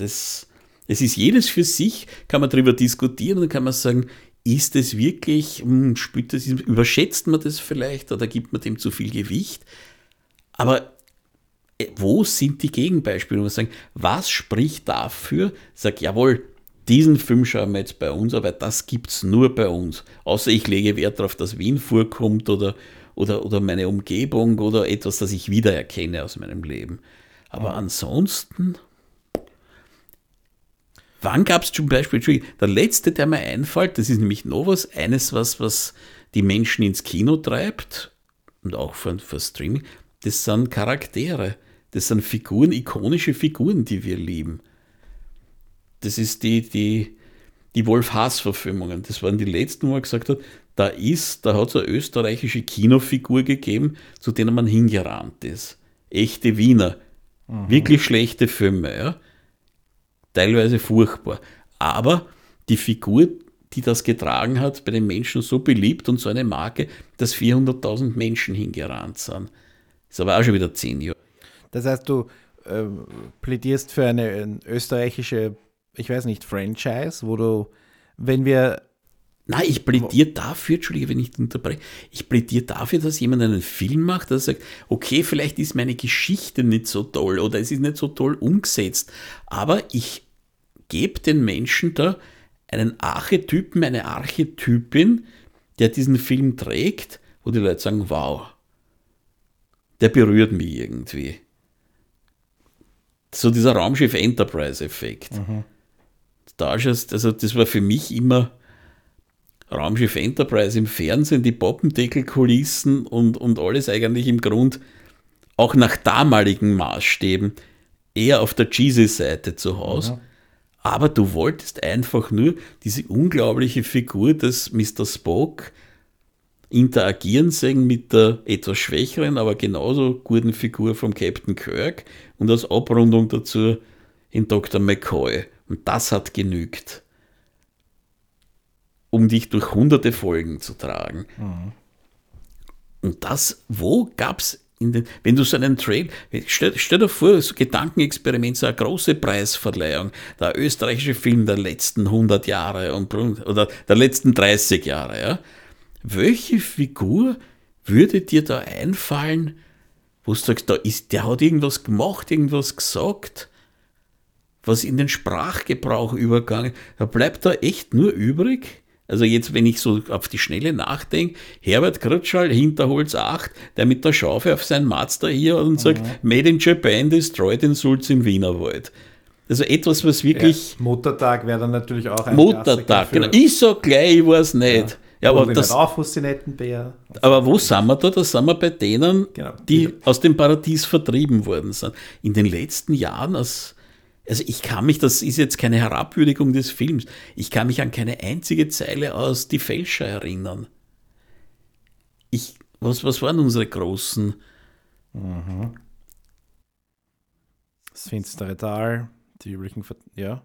Das, es ist jedes für sich, kann man darüber diskutieren und kann man sagen, ist es wirklich, hm, spürt das, überschätzt man das vielleicht oder gibt man dem zu viel Gewicht? Aber äh, wo sind die Gegenbeispiele? Und sagen, was spricht dafür? Sag, jawohl, diesen Film schauen wir jetzt bei uns, aber das gibt es nur bei uns. Außer ich lege Wert darauf, dass Wien vorkommt oder, oder, oder meine Umgebung oder etwas, das ich wiedererkenne aus meinem Leben. Aber ansonsten Wann gab es zum Beispiel, der letzte, der mir einfällt, das ist nämlich noch was, eines, was, was die Menschen ins Kino treibt und auch für, für Streaming, das sind Charaktere, das sind Figuren, ikonische Figuren, die wir lieben. Das ist die, die, die Wolf-Haas-Verfilmungen. Das waren die letzten, wo er gesagt hat, da ist, da hat es eine österreichische Kinofigur gegeben, zu denen man hingerannt ist. Echte Wiener. Mhm. Wirklich schlechte Filme, ja teilweise furchtbar. Aber die Figur, die das getragen hat, bei den Menschen so beliebt und so eine Marke, dass 400.000 Menschen hingerannt sind. Ist aber auch schon wieder zehn Jahre. Das heißt, du äh, plädierst für eine österreichische, ich weiß nicht, Franchise, wo du, wenn wir Nein, ich plädiere dafür, Entschuldige, wenn ich unterbreche, ich plädiere dafür, dass jemand einen Film macht, dass er sagt, okay, vielleicht ist meine Geschichte nicht so toll oder es ist nicht so toll umgesetzt, aber ich gebe den Menschen da einen Archetypen, eine Archetypin, der diesen Film trägt, wo die Leute sagen, wow, der berührt mich irgendwie. So dieser Raumschiff Enterprise-Effekt. Mhm. Da also das war für mich immer Raumschiff Enterprise im Fernsehen, die Poppendeckelkulissen und, und alles eigentlich im Grund auch nach damaligen Maßstäben eher auf der cheesy-Seite zu Hause. Ja. Aber du wolltest einfach nur diese unglaubliche Figur des Mr. Spock interagieren sehen mit der etwas schwächeren, aber genauso guten Figur vom Captain Kirk und als Abrundung dazu in Dr. McCoy. Und das hat genügt um dich durch hunderte Folgen zu tragen. Mhm. Und das, wo gab es in den, wenn du so einen Trail, stell, stell dir vor, so Gedankenexperiment, so eine große Preisverleihung, der österreichische Film der letzten 100 Jahre und, oder der letzten 30 Jahre, ja. welche Figur würde dir da einfallen, wo du sagst, da ist, der hat irgendwas gemacht, irgendwas gesagt, was in den Sprachgebrauch übergangen, da bleibt da echt nur übrig. Also jetzt, wenn ich so auf die Schnelle nachdenke, Herbert Kritschall, Hinterholz 8, der mit der Schaufel auf sein Mazda hier und mhm. sagt, Made in Japan, destroyed in Sulz im Wienerwald. Also etwas, was wirklich... Ja, Muttertag wäre dann natürlich auch ein Muttertag, genau. Ich sag gleich, ich weiß nicht. Ja. Ja, aber das, auf, Bär. aber wo sind wir da? Da sind wir bei denen, genau. die aus dem Paradies vertrieben worden sind. In den letzten Jahren, als, also ich kann mich, das ist jetzt keine Herabwürdigung des Films, ich kann mich an keine einzige Zeile aus Die Fälscher erinnern. Ich, was, was waren unsere großen? Mhm. Das finstere Tal, die üblichen, ja.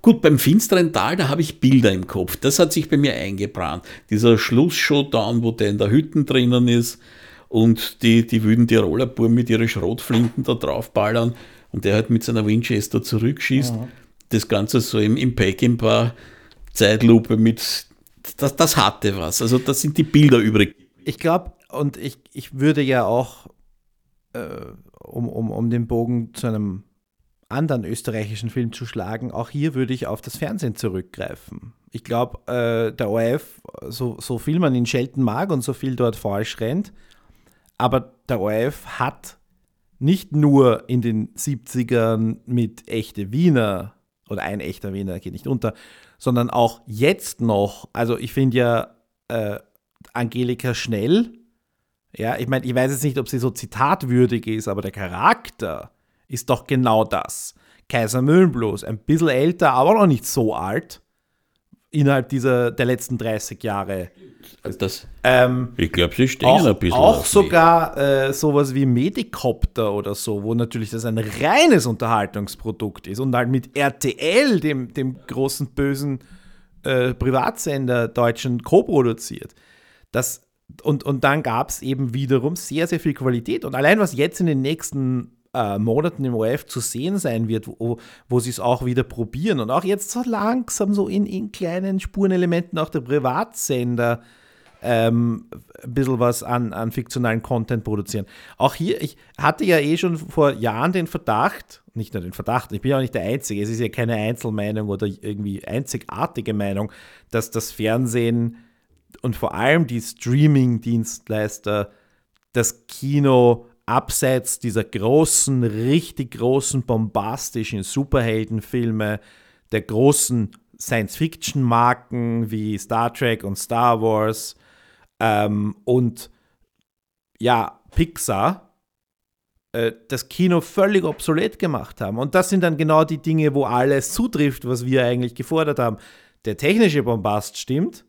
Gut, beim finsteren Tal, da habe ich Bilder im Kopf. Das hat sich bei mir eingebrannt. Dieser Schlussshowdown, wo der in der Hütte drinnen ist und die, die wüden Tiroler Buben mit ihren Schrotflinten da draufballern und der halt mit seiner Winchester zurückschießt. Mhm. Das Ganze so im, im Packing-Bar, Zeitlupe mit, das, das hatte was. Also das sind die Bilder übrig. Ich glaube, und ich, ich würde ja auch, äh, um, um, um den Bogen zu einem anderen österreichischen Film zu schlagen, auch hier würde ich auf das Fernsehen zurückgreifen. Ich glaube, äh, der ORF, so, so viel man in Schelten mag und so viel dort falsch rennt, aber der ORF hat nicht nur in den 70ern mit echte Wiener oder ein echter Wiener geht nicht unter, sondern auch jetzt noch, also ich finde ja äh, Angelika Schnell, ja, ich meine, ich weiß jetzt nicht, ob sie so zitatwürdig ist, aber der Charakter, ist doch genau das. Kaiser Möhlenblos, ein bisschen älter, aber noch nicht so alt, innerhalb dieser, der letzten 30 Jahre. Das, ähm, ich glaube, sie stehen auch, ein bisschen. Auch sogar äh, sowas wie Medicopter oder so, wo natürlich das ein reines Unterhaltungsprodukt ist und halt mit RTL, dem, dem großen bösen äh, Privatsender Deutschen, co-produziert. Das, und, und dann gab es eben wiederum sehr, sehr viel Qualität. Und allein was jetzt in den nächsten äh, Monaten im ORF zu sehen sein wird, wo, wo sie es auch wieder probieren und auch jetzt so langsam so in, in kleinen Spurenelementen auch der Privatsender ähm, ein bisschen was an, an fiktionalen Content produzieren. Auch hier, ich hatte ja eh schon vor Jahren den Verdacht, nicht nur den Verdacht, ich bin ja auch nicht der Einzige, es ist ja keine Einzelmeinung oder irgendwie einzigartige Meinung, dass das Fernsehen und vor allem die Streaming-Dienstleister das Kino abseits dieser großen, richtig großen, bombastischen Superheldenfilme, der großen Science-Fiction-Marken wie Star Trek und Star Wars ähm, und ja, Pixar, äh, das Kino völlig obsolet gemacht haben. Und das sind dann genau die Dinge, wo alles zutrifft, was wir eigentlich gefordert haben. Der technische Bombast stimmt,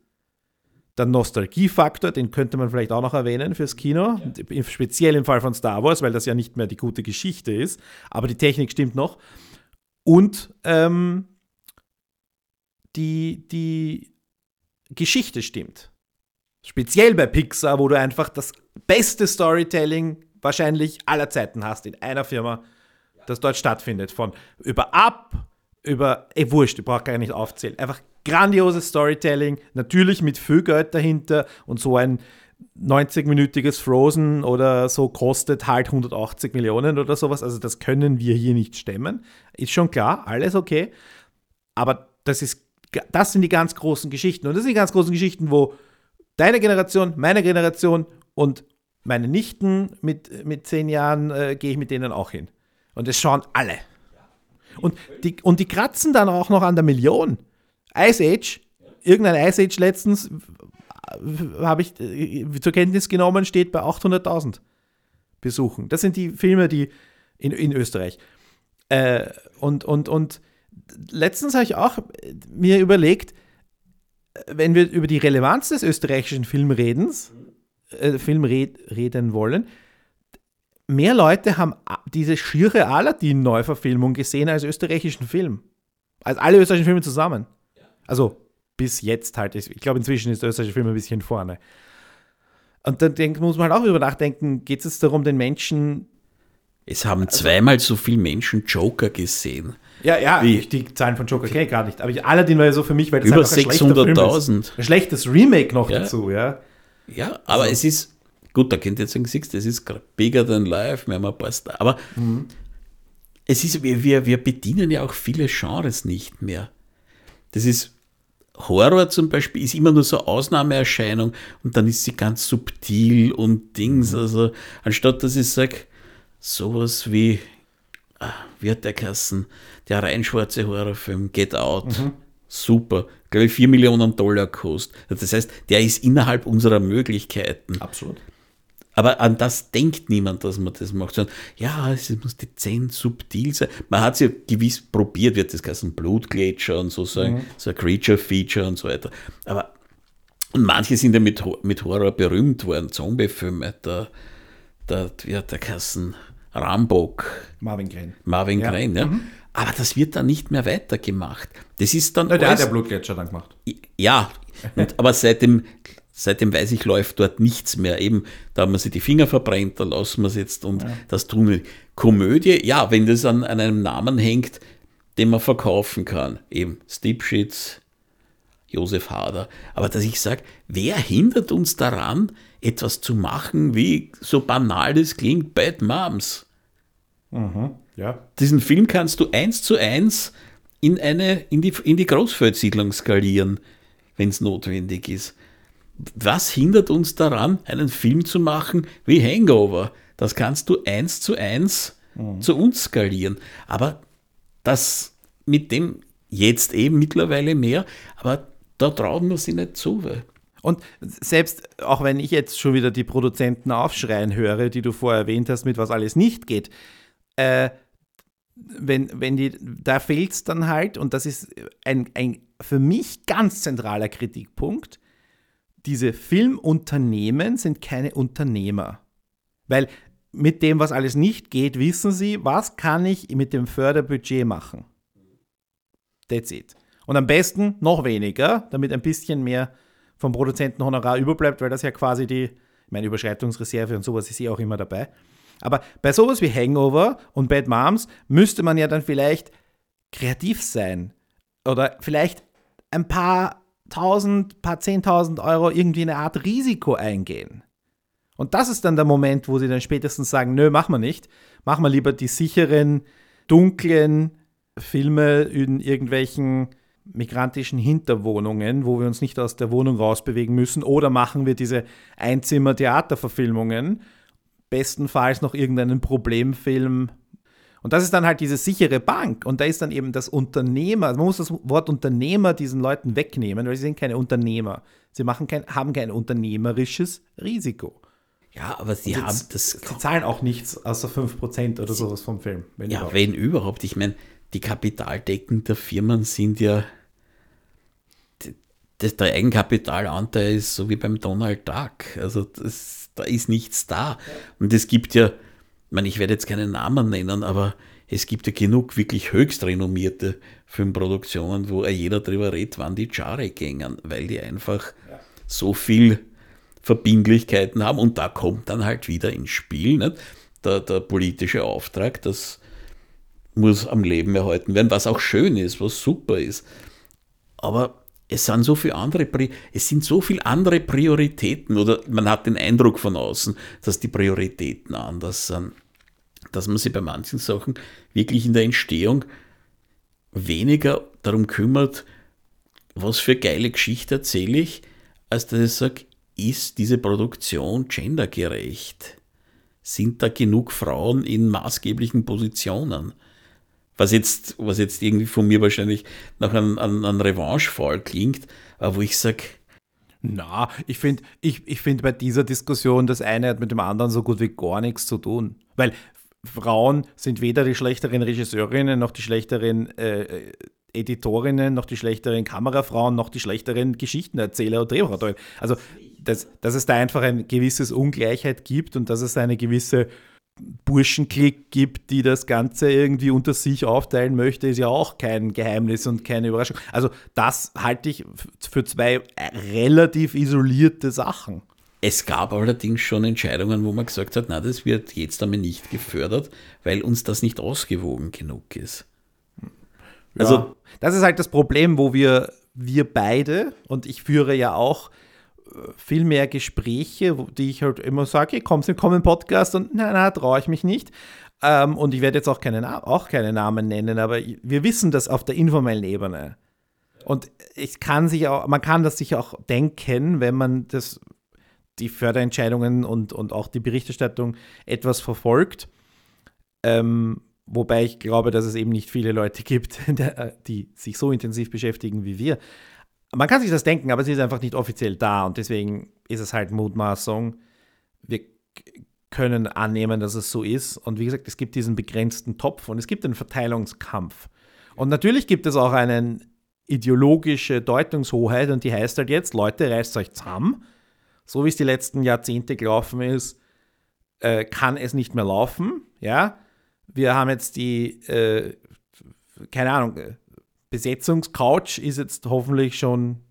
der Nostalgiefaktor, den könnte man vielleicht auch noch erwähnen fürs Kino, ja. speziell im Fall von Star Wars, weil das ja nicht mehr die gute Geschichte ist, aber die Technik stimmt noch. Und ähm, die, die Geschichte stimmt. Speziell bei Pixar, wo du einfach das beste Storytelling wahrscheinlich aller Zeiten hast in einer Firma, das dort stattfindet. Von über Ab, über, ey, wurscht, ich brauche gar nicht aufzählen. Einfach grandioses Storytelling, natürlich mit viel Geld dahinter und so ein 90-minütiges Frozen oder so kostet halt 180 Millionen oder sowas. Also das können wir hier nicht stemmen. Ist schon klar, alles okay. Aber das, ist, das sind die ganz großen Geschichten. Und das sind die ganz großen Geschichten, wo deine Generation, meine Generation und meine Nichten mit, mit zehn Jahren äh, gehe ich mit denen auch hin. Und das schauen alle. Und die, und die kratzen dann auch noch an der Million. Ice Age, irgendein Ice Age letztens habe ich äh, zur Kenntnis genommen, steht bei 800.000 Besuchen. Das sind die Filme, die in, in Österreich. Äh, und, und, und letztens habe ich auch mir überlegt, wenn wir über die Relevanz des österreichischen Filmredens, äh, Film reden wollen, mehr Leute haben diese schiere Aladdin-Neuverfilmung gesehen als österreichischen Film. Als alle österreichischen Filme zusammen. Also bis jetzt halt. Ich glaube, inzwischen ist der österreichische Film ein bisschen vorne. Und dann denk, muss man halt auch über nachdenken, geht es darum, den Menschen. Es haben also, zweimal so viele Menschen Joker gesehen. Ja, ja, Wie? die Zahlen von Joker kenne ich gar nicht. Aber ich, Aladdin war ja so für mich, weil das Über ist. 600.000. Ein schlechtes Remake noch Ja. dazu, ja. Ja, aber Also es ist, gut, da könnt ihr jetzt sagen, siehst das ist bigger than life, wir haben ein paar Star, aber Mhm. es ist, wir, wir, wir bedienen ja auch viele Genres nicht mehr. Das ist, Horror zum Beispiel ist immer nur so Ausnahmeerscheinung und dann ist sie ganz subtil und Dings, Mhm. also anstatt dass ich sage, sowas wie, ah, wie hat der Kassen, der rein schwarze Horrorfilm, Get Out, Mhm. super, glaube ich, 4 Millionen Dollar kostet. Das heißt, der ist innerhalb unserer Möglichkeiten. Absolut. Aber an das denkt niemand, dass man das macht, sondern ja, es muss dezent, subtil sein. Man hat es ja gewiss probiert, wird das heißen Blutgletscher und so sagen, so ein Creature-Feature und so weiter. Aber und manche sind ja mit, mit Horror berühmt worden, Zombie-Filme, der, der, hat der Kassen, Rambok, Marvin Green. Marvin Ja. Crane, ja. Aber das wird dann nicht mehr weitergemacht. Das ist dann Na, der hat der Blutgletscher dann gemacht. ja, und, aber seitdem, seitdem weiß ich, läuft dort nichts mehr. Eben, da haben wir sich die Finger verbrennt, da lassen wir es jetzt und das tun wir. Komödie, ja, wenn das an, an einem Namen hängt, den man verkaufen kann. Eben Stipschitz, Josef Hader. Aber dass ich sage, wer hindert uns daran, etwas zu machen, wie so banal das klingt, Bad Moms? Ja. Diesen Film kannst du eins zu eins in, eine, in die, in die Großfeldsiedlung skalieren, wenn es notwendig ist. Was hindert uns daran, einen Film zu machen wie Hangover? Das kannst du eins zu eins zu uns skalieren. Aber das mit dem jetzt eben mittlerweile mehr, aber da trauen wir sie nicht zu. Weil Und selbst auch wenn ich jetzt schon wieder die Produzenten aufschreien höre, die du vorher erwähnt hast, mit was alles nicht geht, äh, wenn, wenn die, da fehlt es dann halt, und das ist ein, ein für mich ganz zentraler Kritikpunkt, diese Filmunternehmen sind keine Unternehmer. Weil mit dem, was alles nicht geht, wissen sie, was kann ich mit dem Förderbudget machen. That's it. Und am besten noch weniger, damit ein bisschen mehr vom Produzentenhonorar überbleibt, weil das ja quasi die, meine, Überschreitungsreserve und sowas ist eh auch immer dabei. Aber bei sowas wie Hangover und Bad Moms müsste man ja dann vielleicht kreativ sein oder vielleicht ein paar tausend, paar zehntausend Euro irgendwie eine Art Risiko eingehen. Und das ist dann der Moment, wo sie dann spätestens sagen, nö, machen wir nicht. Machen wir lieber die sicheren, dunklen Filme in irgendwelchen migrantischen Hinterwohnungen, wo wir uns nicht aus der Wohnung rausbewegen müssen. Oder machen wir diese Einzimmer-Theaterverfilmungen. Bestenfalls noch irgendeinen Problemfilm. Und das ist dann halt diese sichere Bank. Und da ist dann eben das Unternehmer, man muss das Wort Unternehmer diesen Leuten wegnehmen, weil sie sind keine Unternehmer. Sie machen kein, haben kein unternehmerisches Risiko. ja, aber sie Sie- haben das Sie zahlen auch nichts außer 5% oder sowas vom Film. Wenn Ja, überhaupt. wenn überhaupt. Ich meine, die Kapitaldecken der Firmen sind ja. Das, der Eigenkapitalanteil ist so wie beim Donald Duck. Also das, da ist nichts da. Und es gibt ja, ich meine, ich werde jetzt keinen Namen nennen, aber es gibt ja genug wirklich höchst renommierte Filmproduktionen, wo jeder drüber redet, wann die Jahre gängen, weil die einfach so viel Verbindlichkeiten haben. Und da kommt dann halt wieder ins Spiel nicht? Der, der politische Auftrag, das muss am Leben erhalten werden, was auch schön ist, was super ist. Aber es sind so viele andere, es sind so viele andere Prioritäten oder man hat den Eindruck von außen, dass die Prioritäten anders sind, dass man sich bei manchen Sachen wirklich in der Entstehung weniger darum kümmert, was für geile Geschichte erzähle ich, als dass ich sage, ist diese Produktion gendergerecht? Sind da genug Frauen in maßgeblichen Positionen? Was jetzt, was jetzt irgendwie von mir wahrscheinlich nach einem, einem, einem Revanchefall klingt, aber wo ich sage, Na, ich finde ich, ich find bei dieser Diskussion, das eine hat mit dem anderen so gut wie gar nichts zu tun. Weil Frauen sind weder die schlechteren Regisseurinnen, noch die schlechteren äh, äh, Editorinnen, noch die schlechteren Kamerafrauen, noch die schlechteren Geschichtenerzähler und Drehbuchautoren. Also, dass, dass es da einfach ein gewisses Ungleichheit gibt und dass es eine gewisse Burschenklick gibt, die das Ganze irgendwie unter sich aufteilen möchte, ist ja auch kein Geheimnis und keine Überraschung. Also das halte ich für zwei relativ isolierte Sachen. Es gab allerdings schon Entscheidungen, wo man gesagt hat, na, das wird jetzt einmal nicht gefördert, weil uns das nicht ausgewogen genug ist. Also, ja. das ist halt das Problem, wo wir, wir beide, und ich führe ja auch äh, viel mehr Gespräche, die ich halt immer sage, komm, komm im Podcast und na, na, traue ich mich nicht. Ähm, und ich werde jetzt auch keine, auch keine Namen nennen, aber wir wissen das auf der informellen Ebene. Und ich kann sich auch, man kann das sich auch denken, wenn man das, die Förderentscheidungen und, und auch die Berichterstattung etwas verfolgt. Ähm, wobei ich glaube, dass es eben nicht viele Leute gibt, die sich so intensiv beschäftigen wie wir. Man kann sich das denken, aber es ist einfach nicht offiziell da und deswegen ist es halt Mutmaßung. Wir können annehmen, dass es so ist. Und wie gesagt, es gibt diesen begrenzten Topf und es gibt einen Verteilungskampf. Und natürlich gibt es auch einen ideologische Deutungshoheit und die heißt halt jetzt, Leute, reißt euch zusammen. So wie es die letzten Jahrzehnte gelaufen ist, äh, kann es nicht mehr laufen. Ja, wir haben jetzt die, äh, keine Ahnung, Besetzungscouch ist jetzt hoffentlich schon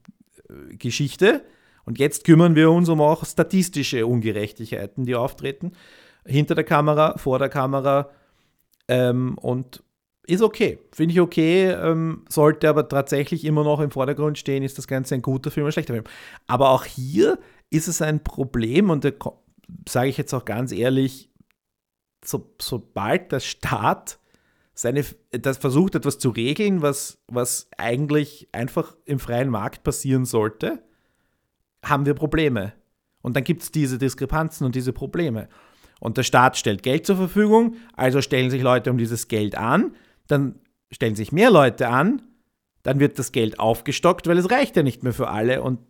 äh, Geschichte. Und jetzt kümmern wir uns um auch statistische Ungerechtigkeiten, die auftreten. Hinter der Kamera, vor der Kamera. Ähm, und ist okay. Finde ich okay. Ähm, sollte aber tatsächlich immer noch im Vordergrund stehen, ist das Ganze ein guter Film oder ein schlechter Film. Aber auch hier ist es ein Problem und da sage ich jetzt auch ganz ehrlich, so, sobald der Staat seine, das versucht etwas zu regeln, was, was eigentlich einfach im freien Markt passieren sollte, haben wir Probleme. Und dann gibt es diese Diskrepanzen und diese Probleme. Und der Staat stellt Geld zur Verfügung, also stellen sich Leute um dieses Geld an dann stellen sich mehr Leute an, dann wird das Geld aufgestockt, weil es reicht ja nicht mehr für alle. Und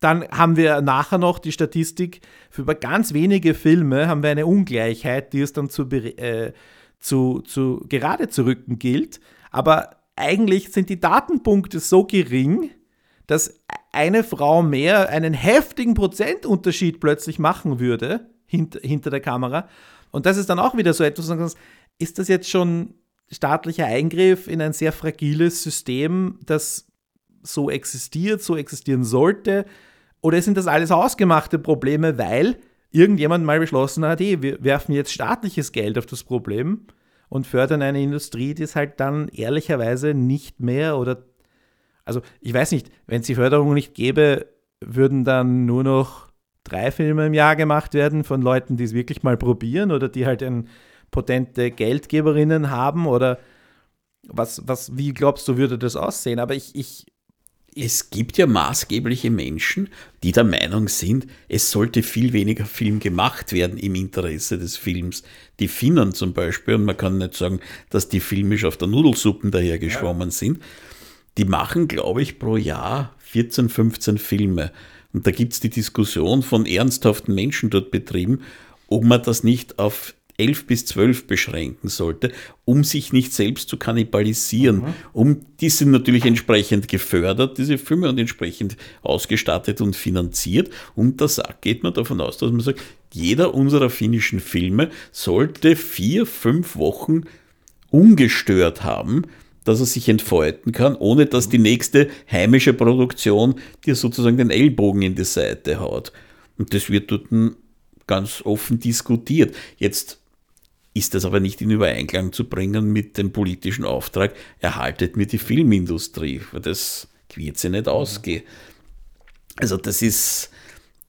dann haben wir nachher noch die Statistik, für über ganz wenige Filme haben wir eine Ungleichheit, die es dann zu, äh, zu, zu gerade zu rücken gilt. Aber eigentlich sind die Datenpunkte so gering, dass eine Frau mehr einen heftigen Prozentunterschied plötzlich machen würde hinter, hinter der Kamera. Und das ist dann auch wieder so etwas, ist das jetzt schon staatlicher Eingriff in ein sehr fragiles System, das so existiert, so existieren sollte? Oder sind das alles ausgemachte Probleme, weil irgendjemand mal beschlossen hat, hey, wir werfen jetzt staatliches Geld auf das Problem und fördern eine Industrie, die es halt dann ehrlicherweise nicht mehr oder also ich weiß nicht, wenn es die Förderung nicht gäbe, würden dann nur noch drei Filme im Jahr gemacht werden von Leuten, die es wirklich mal probieren oder die halt ein potente Geldgeberinnen haben oder was, was, wie glaubst du, würde das aussehen? Aber ich, ich, es gibt ja maßgebliche Menschen, die der Meinung sind, es sollte viel weniger Film gemacht werden im Interesse des Films. Die Finnen zum Beispiel, und man kann nicht sagen, dass die filmisch auf der Nudelsuppen dahergeschwommen ja. sind, die machen, glaube ich, pro Jahr 14, 15 Filme. Und da gibt es die Diskussion von ernsthaften Menschen dort betrieben, ob man das nicht auf 11 bis 12 beschränken sollte, um sich nicht selbst zu kannibalisieren. Mhm. Um, die sind natürlich entsprechend gefördert, diese Filme, und entsprechend ausgestattet und finanziert. Und da geht man davon aus, dass man sagt, jeder unserer finnischen Filme sollte vier, fünf Wochen ungestört haben, dass er sich entfalten kann, ohne dass die nächste heimische Produktion dir sozusagen den Ellbogen in die Seite haut. Und das wird dort ganz offen diskutiert. Jetzt ist das aber nicht in Übereinklang zu bringen mit dem politischen Auftrag, erhaltet mir die Filmindustrie, weil das wird sie nicht ausgehen. Also das ist,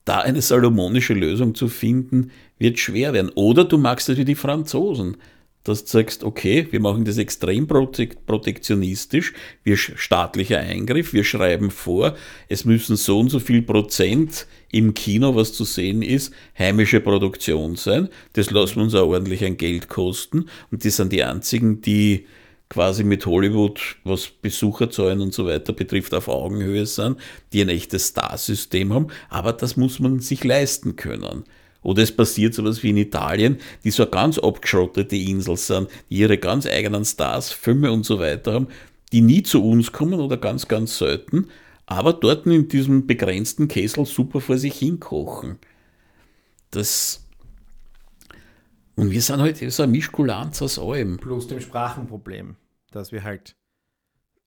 da eine salomonische Lösung zu finden, wird schwer werden. Oder du magst wie die Franzosen dass du sagst, okay, wir machen das extrem protektionistisch, wir staatlicher Eingriff, wir schreiben vor, es müssen so und so viel Prozent im Kino, was zu sehen ist, heimische Produktion sein. Das lassen wir uns auch ordentlich ein Geld kosten. Und die sind die einzigen, die quasi mit Hollywood, was Besucherzahlen und so weiter betrifft, auf Augenhöhe sind, die ein echtes Starsystem haben. Aber das muss man sich leisten können. Oder es passiert sowas wie in Italien, die so eine ganz abgeschrottete Insel sind, die ihre ganz eigenen Stars, Filme und so weiter haben, die nie zu uns kommen oder ganz, ganz selten, aber dort in diesem begrenzten Kessel super vor sich hinkochen. Das. Und wir sind halt so ein Mischkulanz aus allem. Plus dem Sprachenproblem, dass wir halt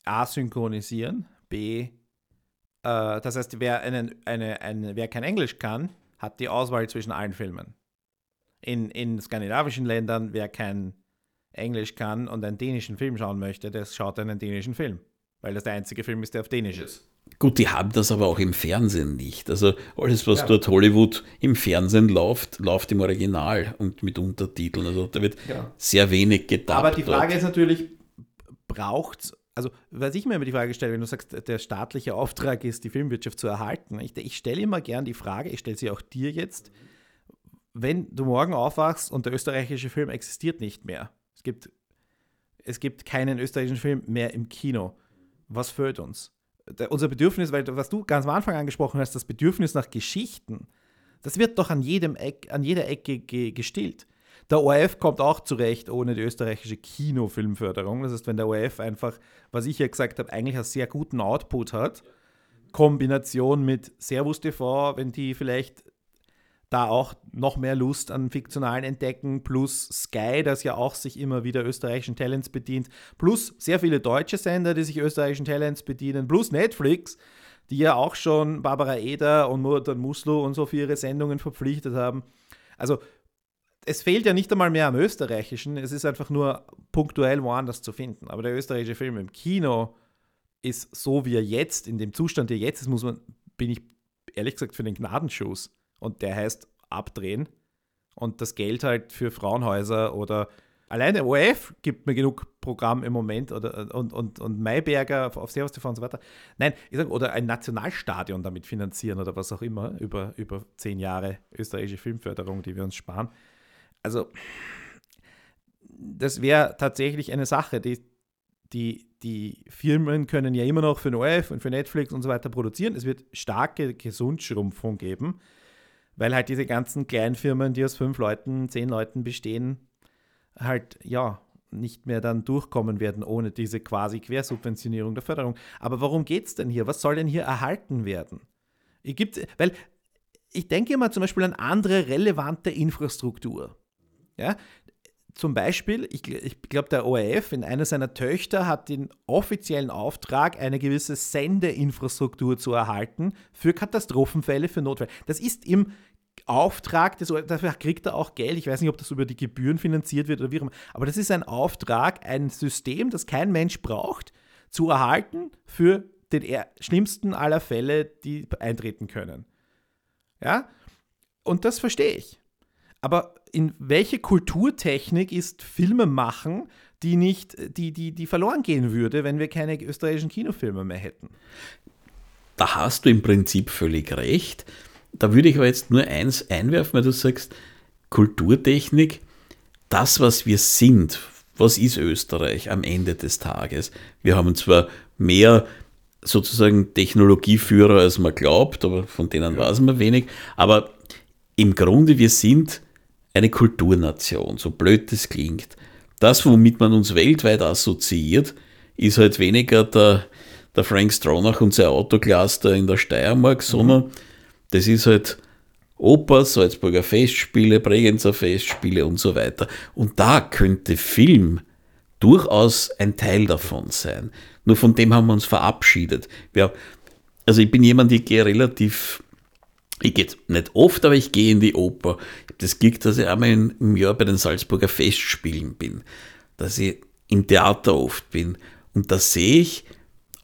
A synchronisieren, B, äh, das heißt, wer, einen, eine, eine, wer kein Englisch kann, hat die Auswahl zwischen allen Filmen. In, in skandinavischen Ländern, wer kein Englisch kann und einen dänischen Film schauen möchte, der schaut einen dänischen Film. Weil das der einzige Film ist, der auf Dänisch ist. Gut, die haben das aber auch im Fernsehen nicht. Also alles, was ja. dort Hollywood im Fernsehen läuft, läuft im Original und mit Untertiteln. Also da wird ja. sehr wenig gedacht. Aber die Frage dort. ist natürlich, braucht es also, was ich mir immer die Frage stelle, wenn du sagst, der staatliche Auftrag ist, die Filmwirtschaft zu erhalten, ich, ich stelle immer gern die Frage, ich stelle sie auch dir jetzt, wenn du morgen aufwachst und der österreichische Film existiert nicht mehr, es gibt, es gibt keinen österreichischen Film mehr im Kino, was fehlt uns? Der, unser Bedürfnis, weil was du ganz am Anfang angesprochen hast, das Bedürfnis nach Geschichten, das wird doch an, jedem Eck, an jeder Ecke ge, gestillt. Der ORF kommt auch zurecht ohne die österreichische Kinofilmförderung. Das heißt, wenn der ORF einfach, was ich ja gesagt habe, eigentlich einen sehr guten Output hat, Kombination mit Servus TV, wenn die vielleicht da auch noch mehr Lust an fiktionalen Entdecken, plus Sky, das ja auch sich immer wieder österreichischen Talents bedient, plus sehr viele deutsche Sender, die sich österreichischen Talents bedienen, plus Netflix, die ja auch schon Barbara Eder und Muratan Muslo und so für ihre Sendungen verpflichtet haben. Also es fehlt ja nicht einmal mehr am österreichischen, es ist einfach nur punktuell woanders zu finden. Aber der österreichische Film im Kino ist so, wie er jetzt, in dem Zustand, der jetzt ist, muss man, bin ich ehrlich gesagt für den Gnadenschuss. Und der heißt abdrehen und das Geld halt für Frauenhäuser oder alleine ORF gibt mir genug Programm im Moment oder, und, und, und Mayberger auf Servus TV und so weiter. Nein, ich sage, oder ein Nationalstadion damit finanzieren oder was auch immer über, über zehn Jahre österreichische Filmförderung, die wir uns sparen also das wäre tatsächlich eine Sache, die, die, die Firmen können ja immer noch für den und für Netflix und so weiter produzieren. Es wird starke Gesundschrumpfung geben, weil halt diese ganzen kleinen Firmen, die aus fünf Leuten, zehn Leuten bestehen, halt ja nicht mehr dann durchkommen werden ohne diese quasi Quersubventionierung der Förderung. Aber worum geht es denn hier? Was soll denn hier erhalten werden? Gibt, weil ich denke immer zum Beispiel an andere relevante Infrastruktur. Ja? Zum Beispiel, ich, ich glaube, der ORF in einer seiner Töchter hat den offiziellen Auftrag, eine gewisse Sendeinfrastruktur zu erhalten für Katastrophenfälle, für Notfälle. Das ist im Auftrag, des, dafür kriegt er auch Geld. Ich weiß nicht, ob das über die Gebühren finanziert wird oder wie auch immer. Aber das ist ein Auftrag, ein System, das kein Mensch braucht, zu erhalten für den schlimmsten aller Fälle, die eintreten können. Ja? Und das verstehe ich. Aber in welche Kulturtechnik ist Filme machen, die nicht, die, die, die verloren gehen würde, wenn wir keine österreichischen Kinofilme mehr hätten? Da hast du im Prinzip völlig recht. Da würde ich aber jetzt nur eins einwerfen, weil du sagst, Kulturtechnik, das, was wir sind, was ist Österreich am Ende des Tages? Wir haben zwar mehr sozusagen Technologieführer, als man glaubt, aber von denen weiß man wenig, aber im Grunde, wir sind eine Kulturnation, so blöd das klingt. Das, womit man uns weltweit assoziiert, ist halt weniger der, der Frank Stronach und sein Autocluster in der Steiermark, mhm. sondern das ist halt Oper, Salzburger Festspiele, Bregenzer Festspiele und so weiter. Und da könnte Film durchaus ein Teil davon sein. Nur von dem haben wir uns verabschiedet. Wir, also ich bin jemand, ich gehe relativ ich gehe nicht oft, aber ich gehe in die Oper. Ich habe das Glück, dass ich einmal im Jahr bei den Salzburger Festspielen bin, dass ich im Theater oft bin. Und da sehe ich,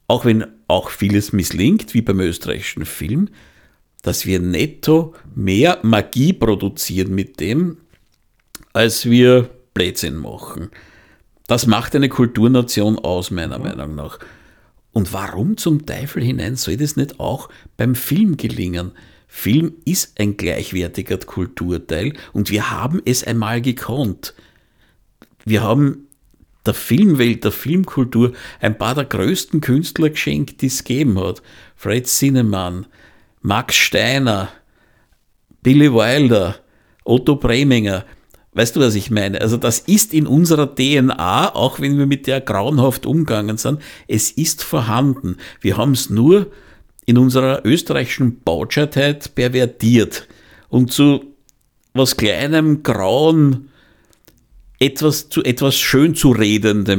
auch wenn auch vieles misslingt, wie beim österreichischen Film, dass wir netto mehr Magie produzieren mit dem, als wir Blödsinn machen. Das macht eine Kulturnation aus, meiner Meinung nach. Und warum zum Teufel hinein soll das nicht auch beim Film gelingen? Film ist ein gleichwertiger Kulturteil und wir haben es einmal gekonnt. Wir haben der Filmwelt, der Filmkultur ein paar der größten Künstler geschenkt, die es gegeben hat. Fred Zinnemann, Max Steiner, Billy Wilder, Otto Preminger. Weißt du, was ich meine? Also das ist in unserer DNA, auch wenn wir mit der grauenhaft umgegangen sind, es ist vorhanden. Wir haben es nur in unserer österreichischen Bautscheitheit pervertiert und zu was kleinem, grauen, etwas zu etwas schön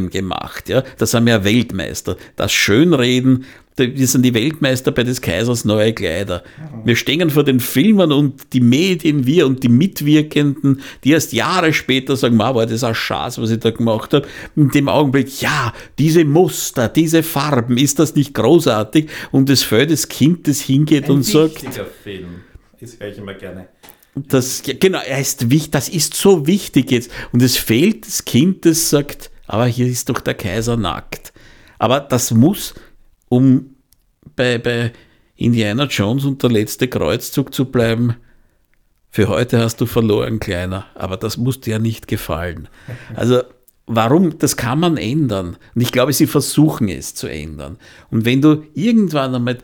gemacht. Ja? Das haben ja Weltmeister. Das Schönreden, wir sind die Weltmeister bei des Kaisers neue Kleider. Wir stehen vor den Filmern und die Medien, wir und die Mitwirkenden, die erst Jahre später sagen, Ma, war das ein Schatz, was ich da gemacht habe. In dem Augenblick, ja, diese Muster, diese Farben, ist das nicht großartig? Und es fällt das Kind, das hingeht ein und sagt. Film. Das höre ich immer gerne. Das, genau, er ist wichtig, das ist so wichtig jetzt. Und es fehlt das Kind, das sagt, aber hier ist doch der Kaiser nackt. Aber das muss, um bei, bei Indiana Jones und der letzte Kreuzzug zu bleiben, für heute hast du verloren, Kleiner, aber das muss dir ja nicht gefallen. Also, warum? Das kann man ändern. Und ich glaube, sie versuchen es zu ändern. Und wenn du irgendwann einmal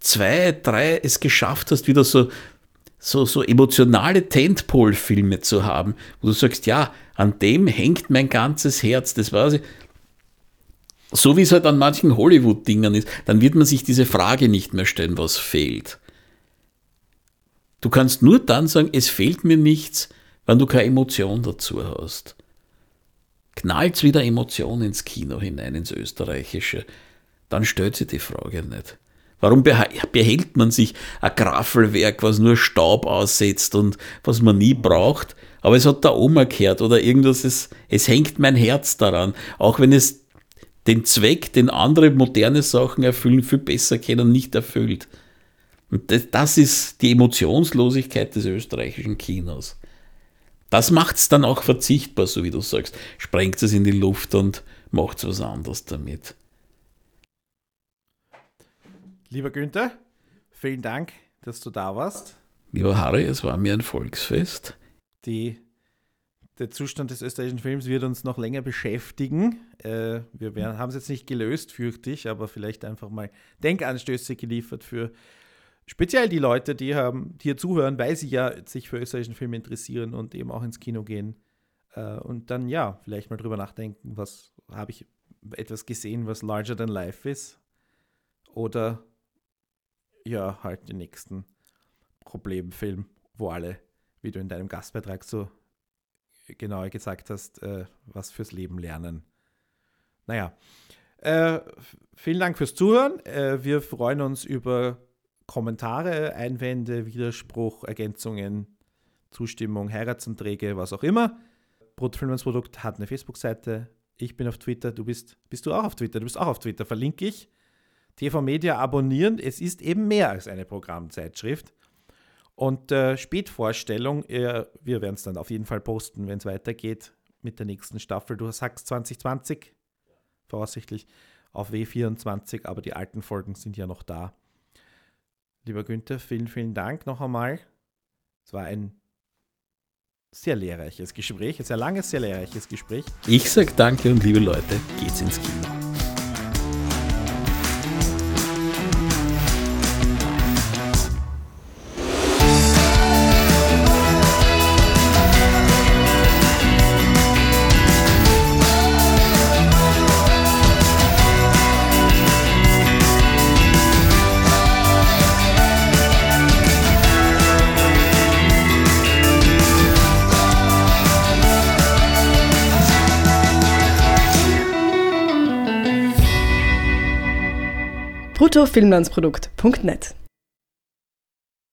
zwei, drei es geschafft hast, wieder so so, so emotionale Tentpole-Filme zu haben, wo du sagst, ja, an dem hängt mein ganzes Herz, das weiß ich. So wie es halt an manchen Hollywood-Dingern ist, dann wird man sich diese Frage nicht mehr stellen, was fehlt. Du kannst nur dann sagen, es fehlt mir nichts, wenn du keine Emotion dazu hast. Knallt's wieder Emotion ins Kino hinein, ins Österreichische, dann stellt sich die Frage nicht. Warum behält man sich ein Graffelwerk, was nur Staub aussetzt und was man nie braucht? Aber es hat Oma gehört oder irgendwas, es, es hängt mein Herz daran. Auch wenn es den Zweck, den andere moderne Sachen erfüllen, viel besser kennen, nicht erfüllt. Und das, das ist die Emotionslosigkeit des österreichischen Kinos. Das macht es dann auch verzichtbar, so wie du sagst. Sprengt es in die Luft und macht was anderes damit. Lieber Günther, vielen Dank, dass du da warst. Lieber Harry, es war mir ein Volksfest. Die, der Zustand des österreichischen Films wird uns noch länger beschäftigen. Äh, wir haben es jetzt nicht gelöst, fürchte ich, aber vielleicht einfach mal Denkanstöße geliefert für speziell die Leute, die, haben, die hier zuhören, weil sie ja sich für österreichischen Film interessieren und eben auch ins Kino gehen. Äh, und dann ja, vielleicht mal drüber nachdenken, was habe ich etwas gesehen, was larger than life ist? Oder ja, halt den nächsten Problemfilm, wo alle, wie du in deinem Gastbeitrag so genau gesagt hast, äh, was fürs Leben lernen. Naja, äh, vielen Dank fürs Zuhören. Äh, wir freuen uns über Kommentare, Einwände, Widerspruch, Ergänzungen, Zustimmung, Heiratsanträge, was auch immer. Brotfilm Produkt hat eine Facebook-Seite. Ich bin auf Twitter. Du bist, bist du auch auf Twitter? Du bist auch auf Twitter. Verlinke ich. TV Media abonnieren. Es ist eben mehr als eine Programmzeitschrift. Und äh, Spätvorstellung, äh, wir werden es dann auf jeden Fall posten, wenn es weitergeht mit der nächsten Staffel. Du sagst 2020, voraussichtlich auf W24, aber die alten Folgen sind ja noch da. Lieber Günther, vielen, vielen Dank noch einmal. Es war ein sehr lehrreiches Gespräch, ein sehr langes, sehr lehrreiches Gespräch. Ich sage danke und liebe Leute, geht's ins Kino. bruttofilmlandsprodukt.net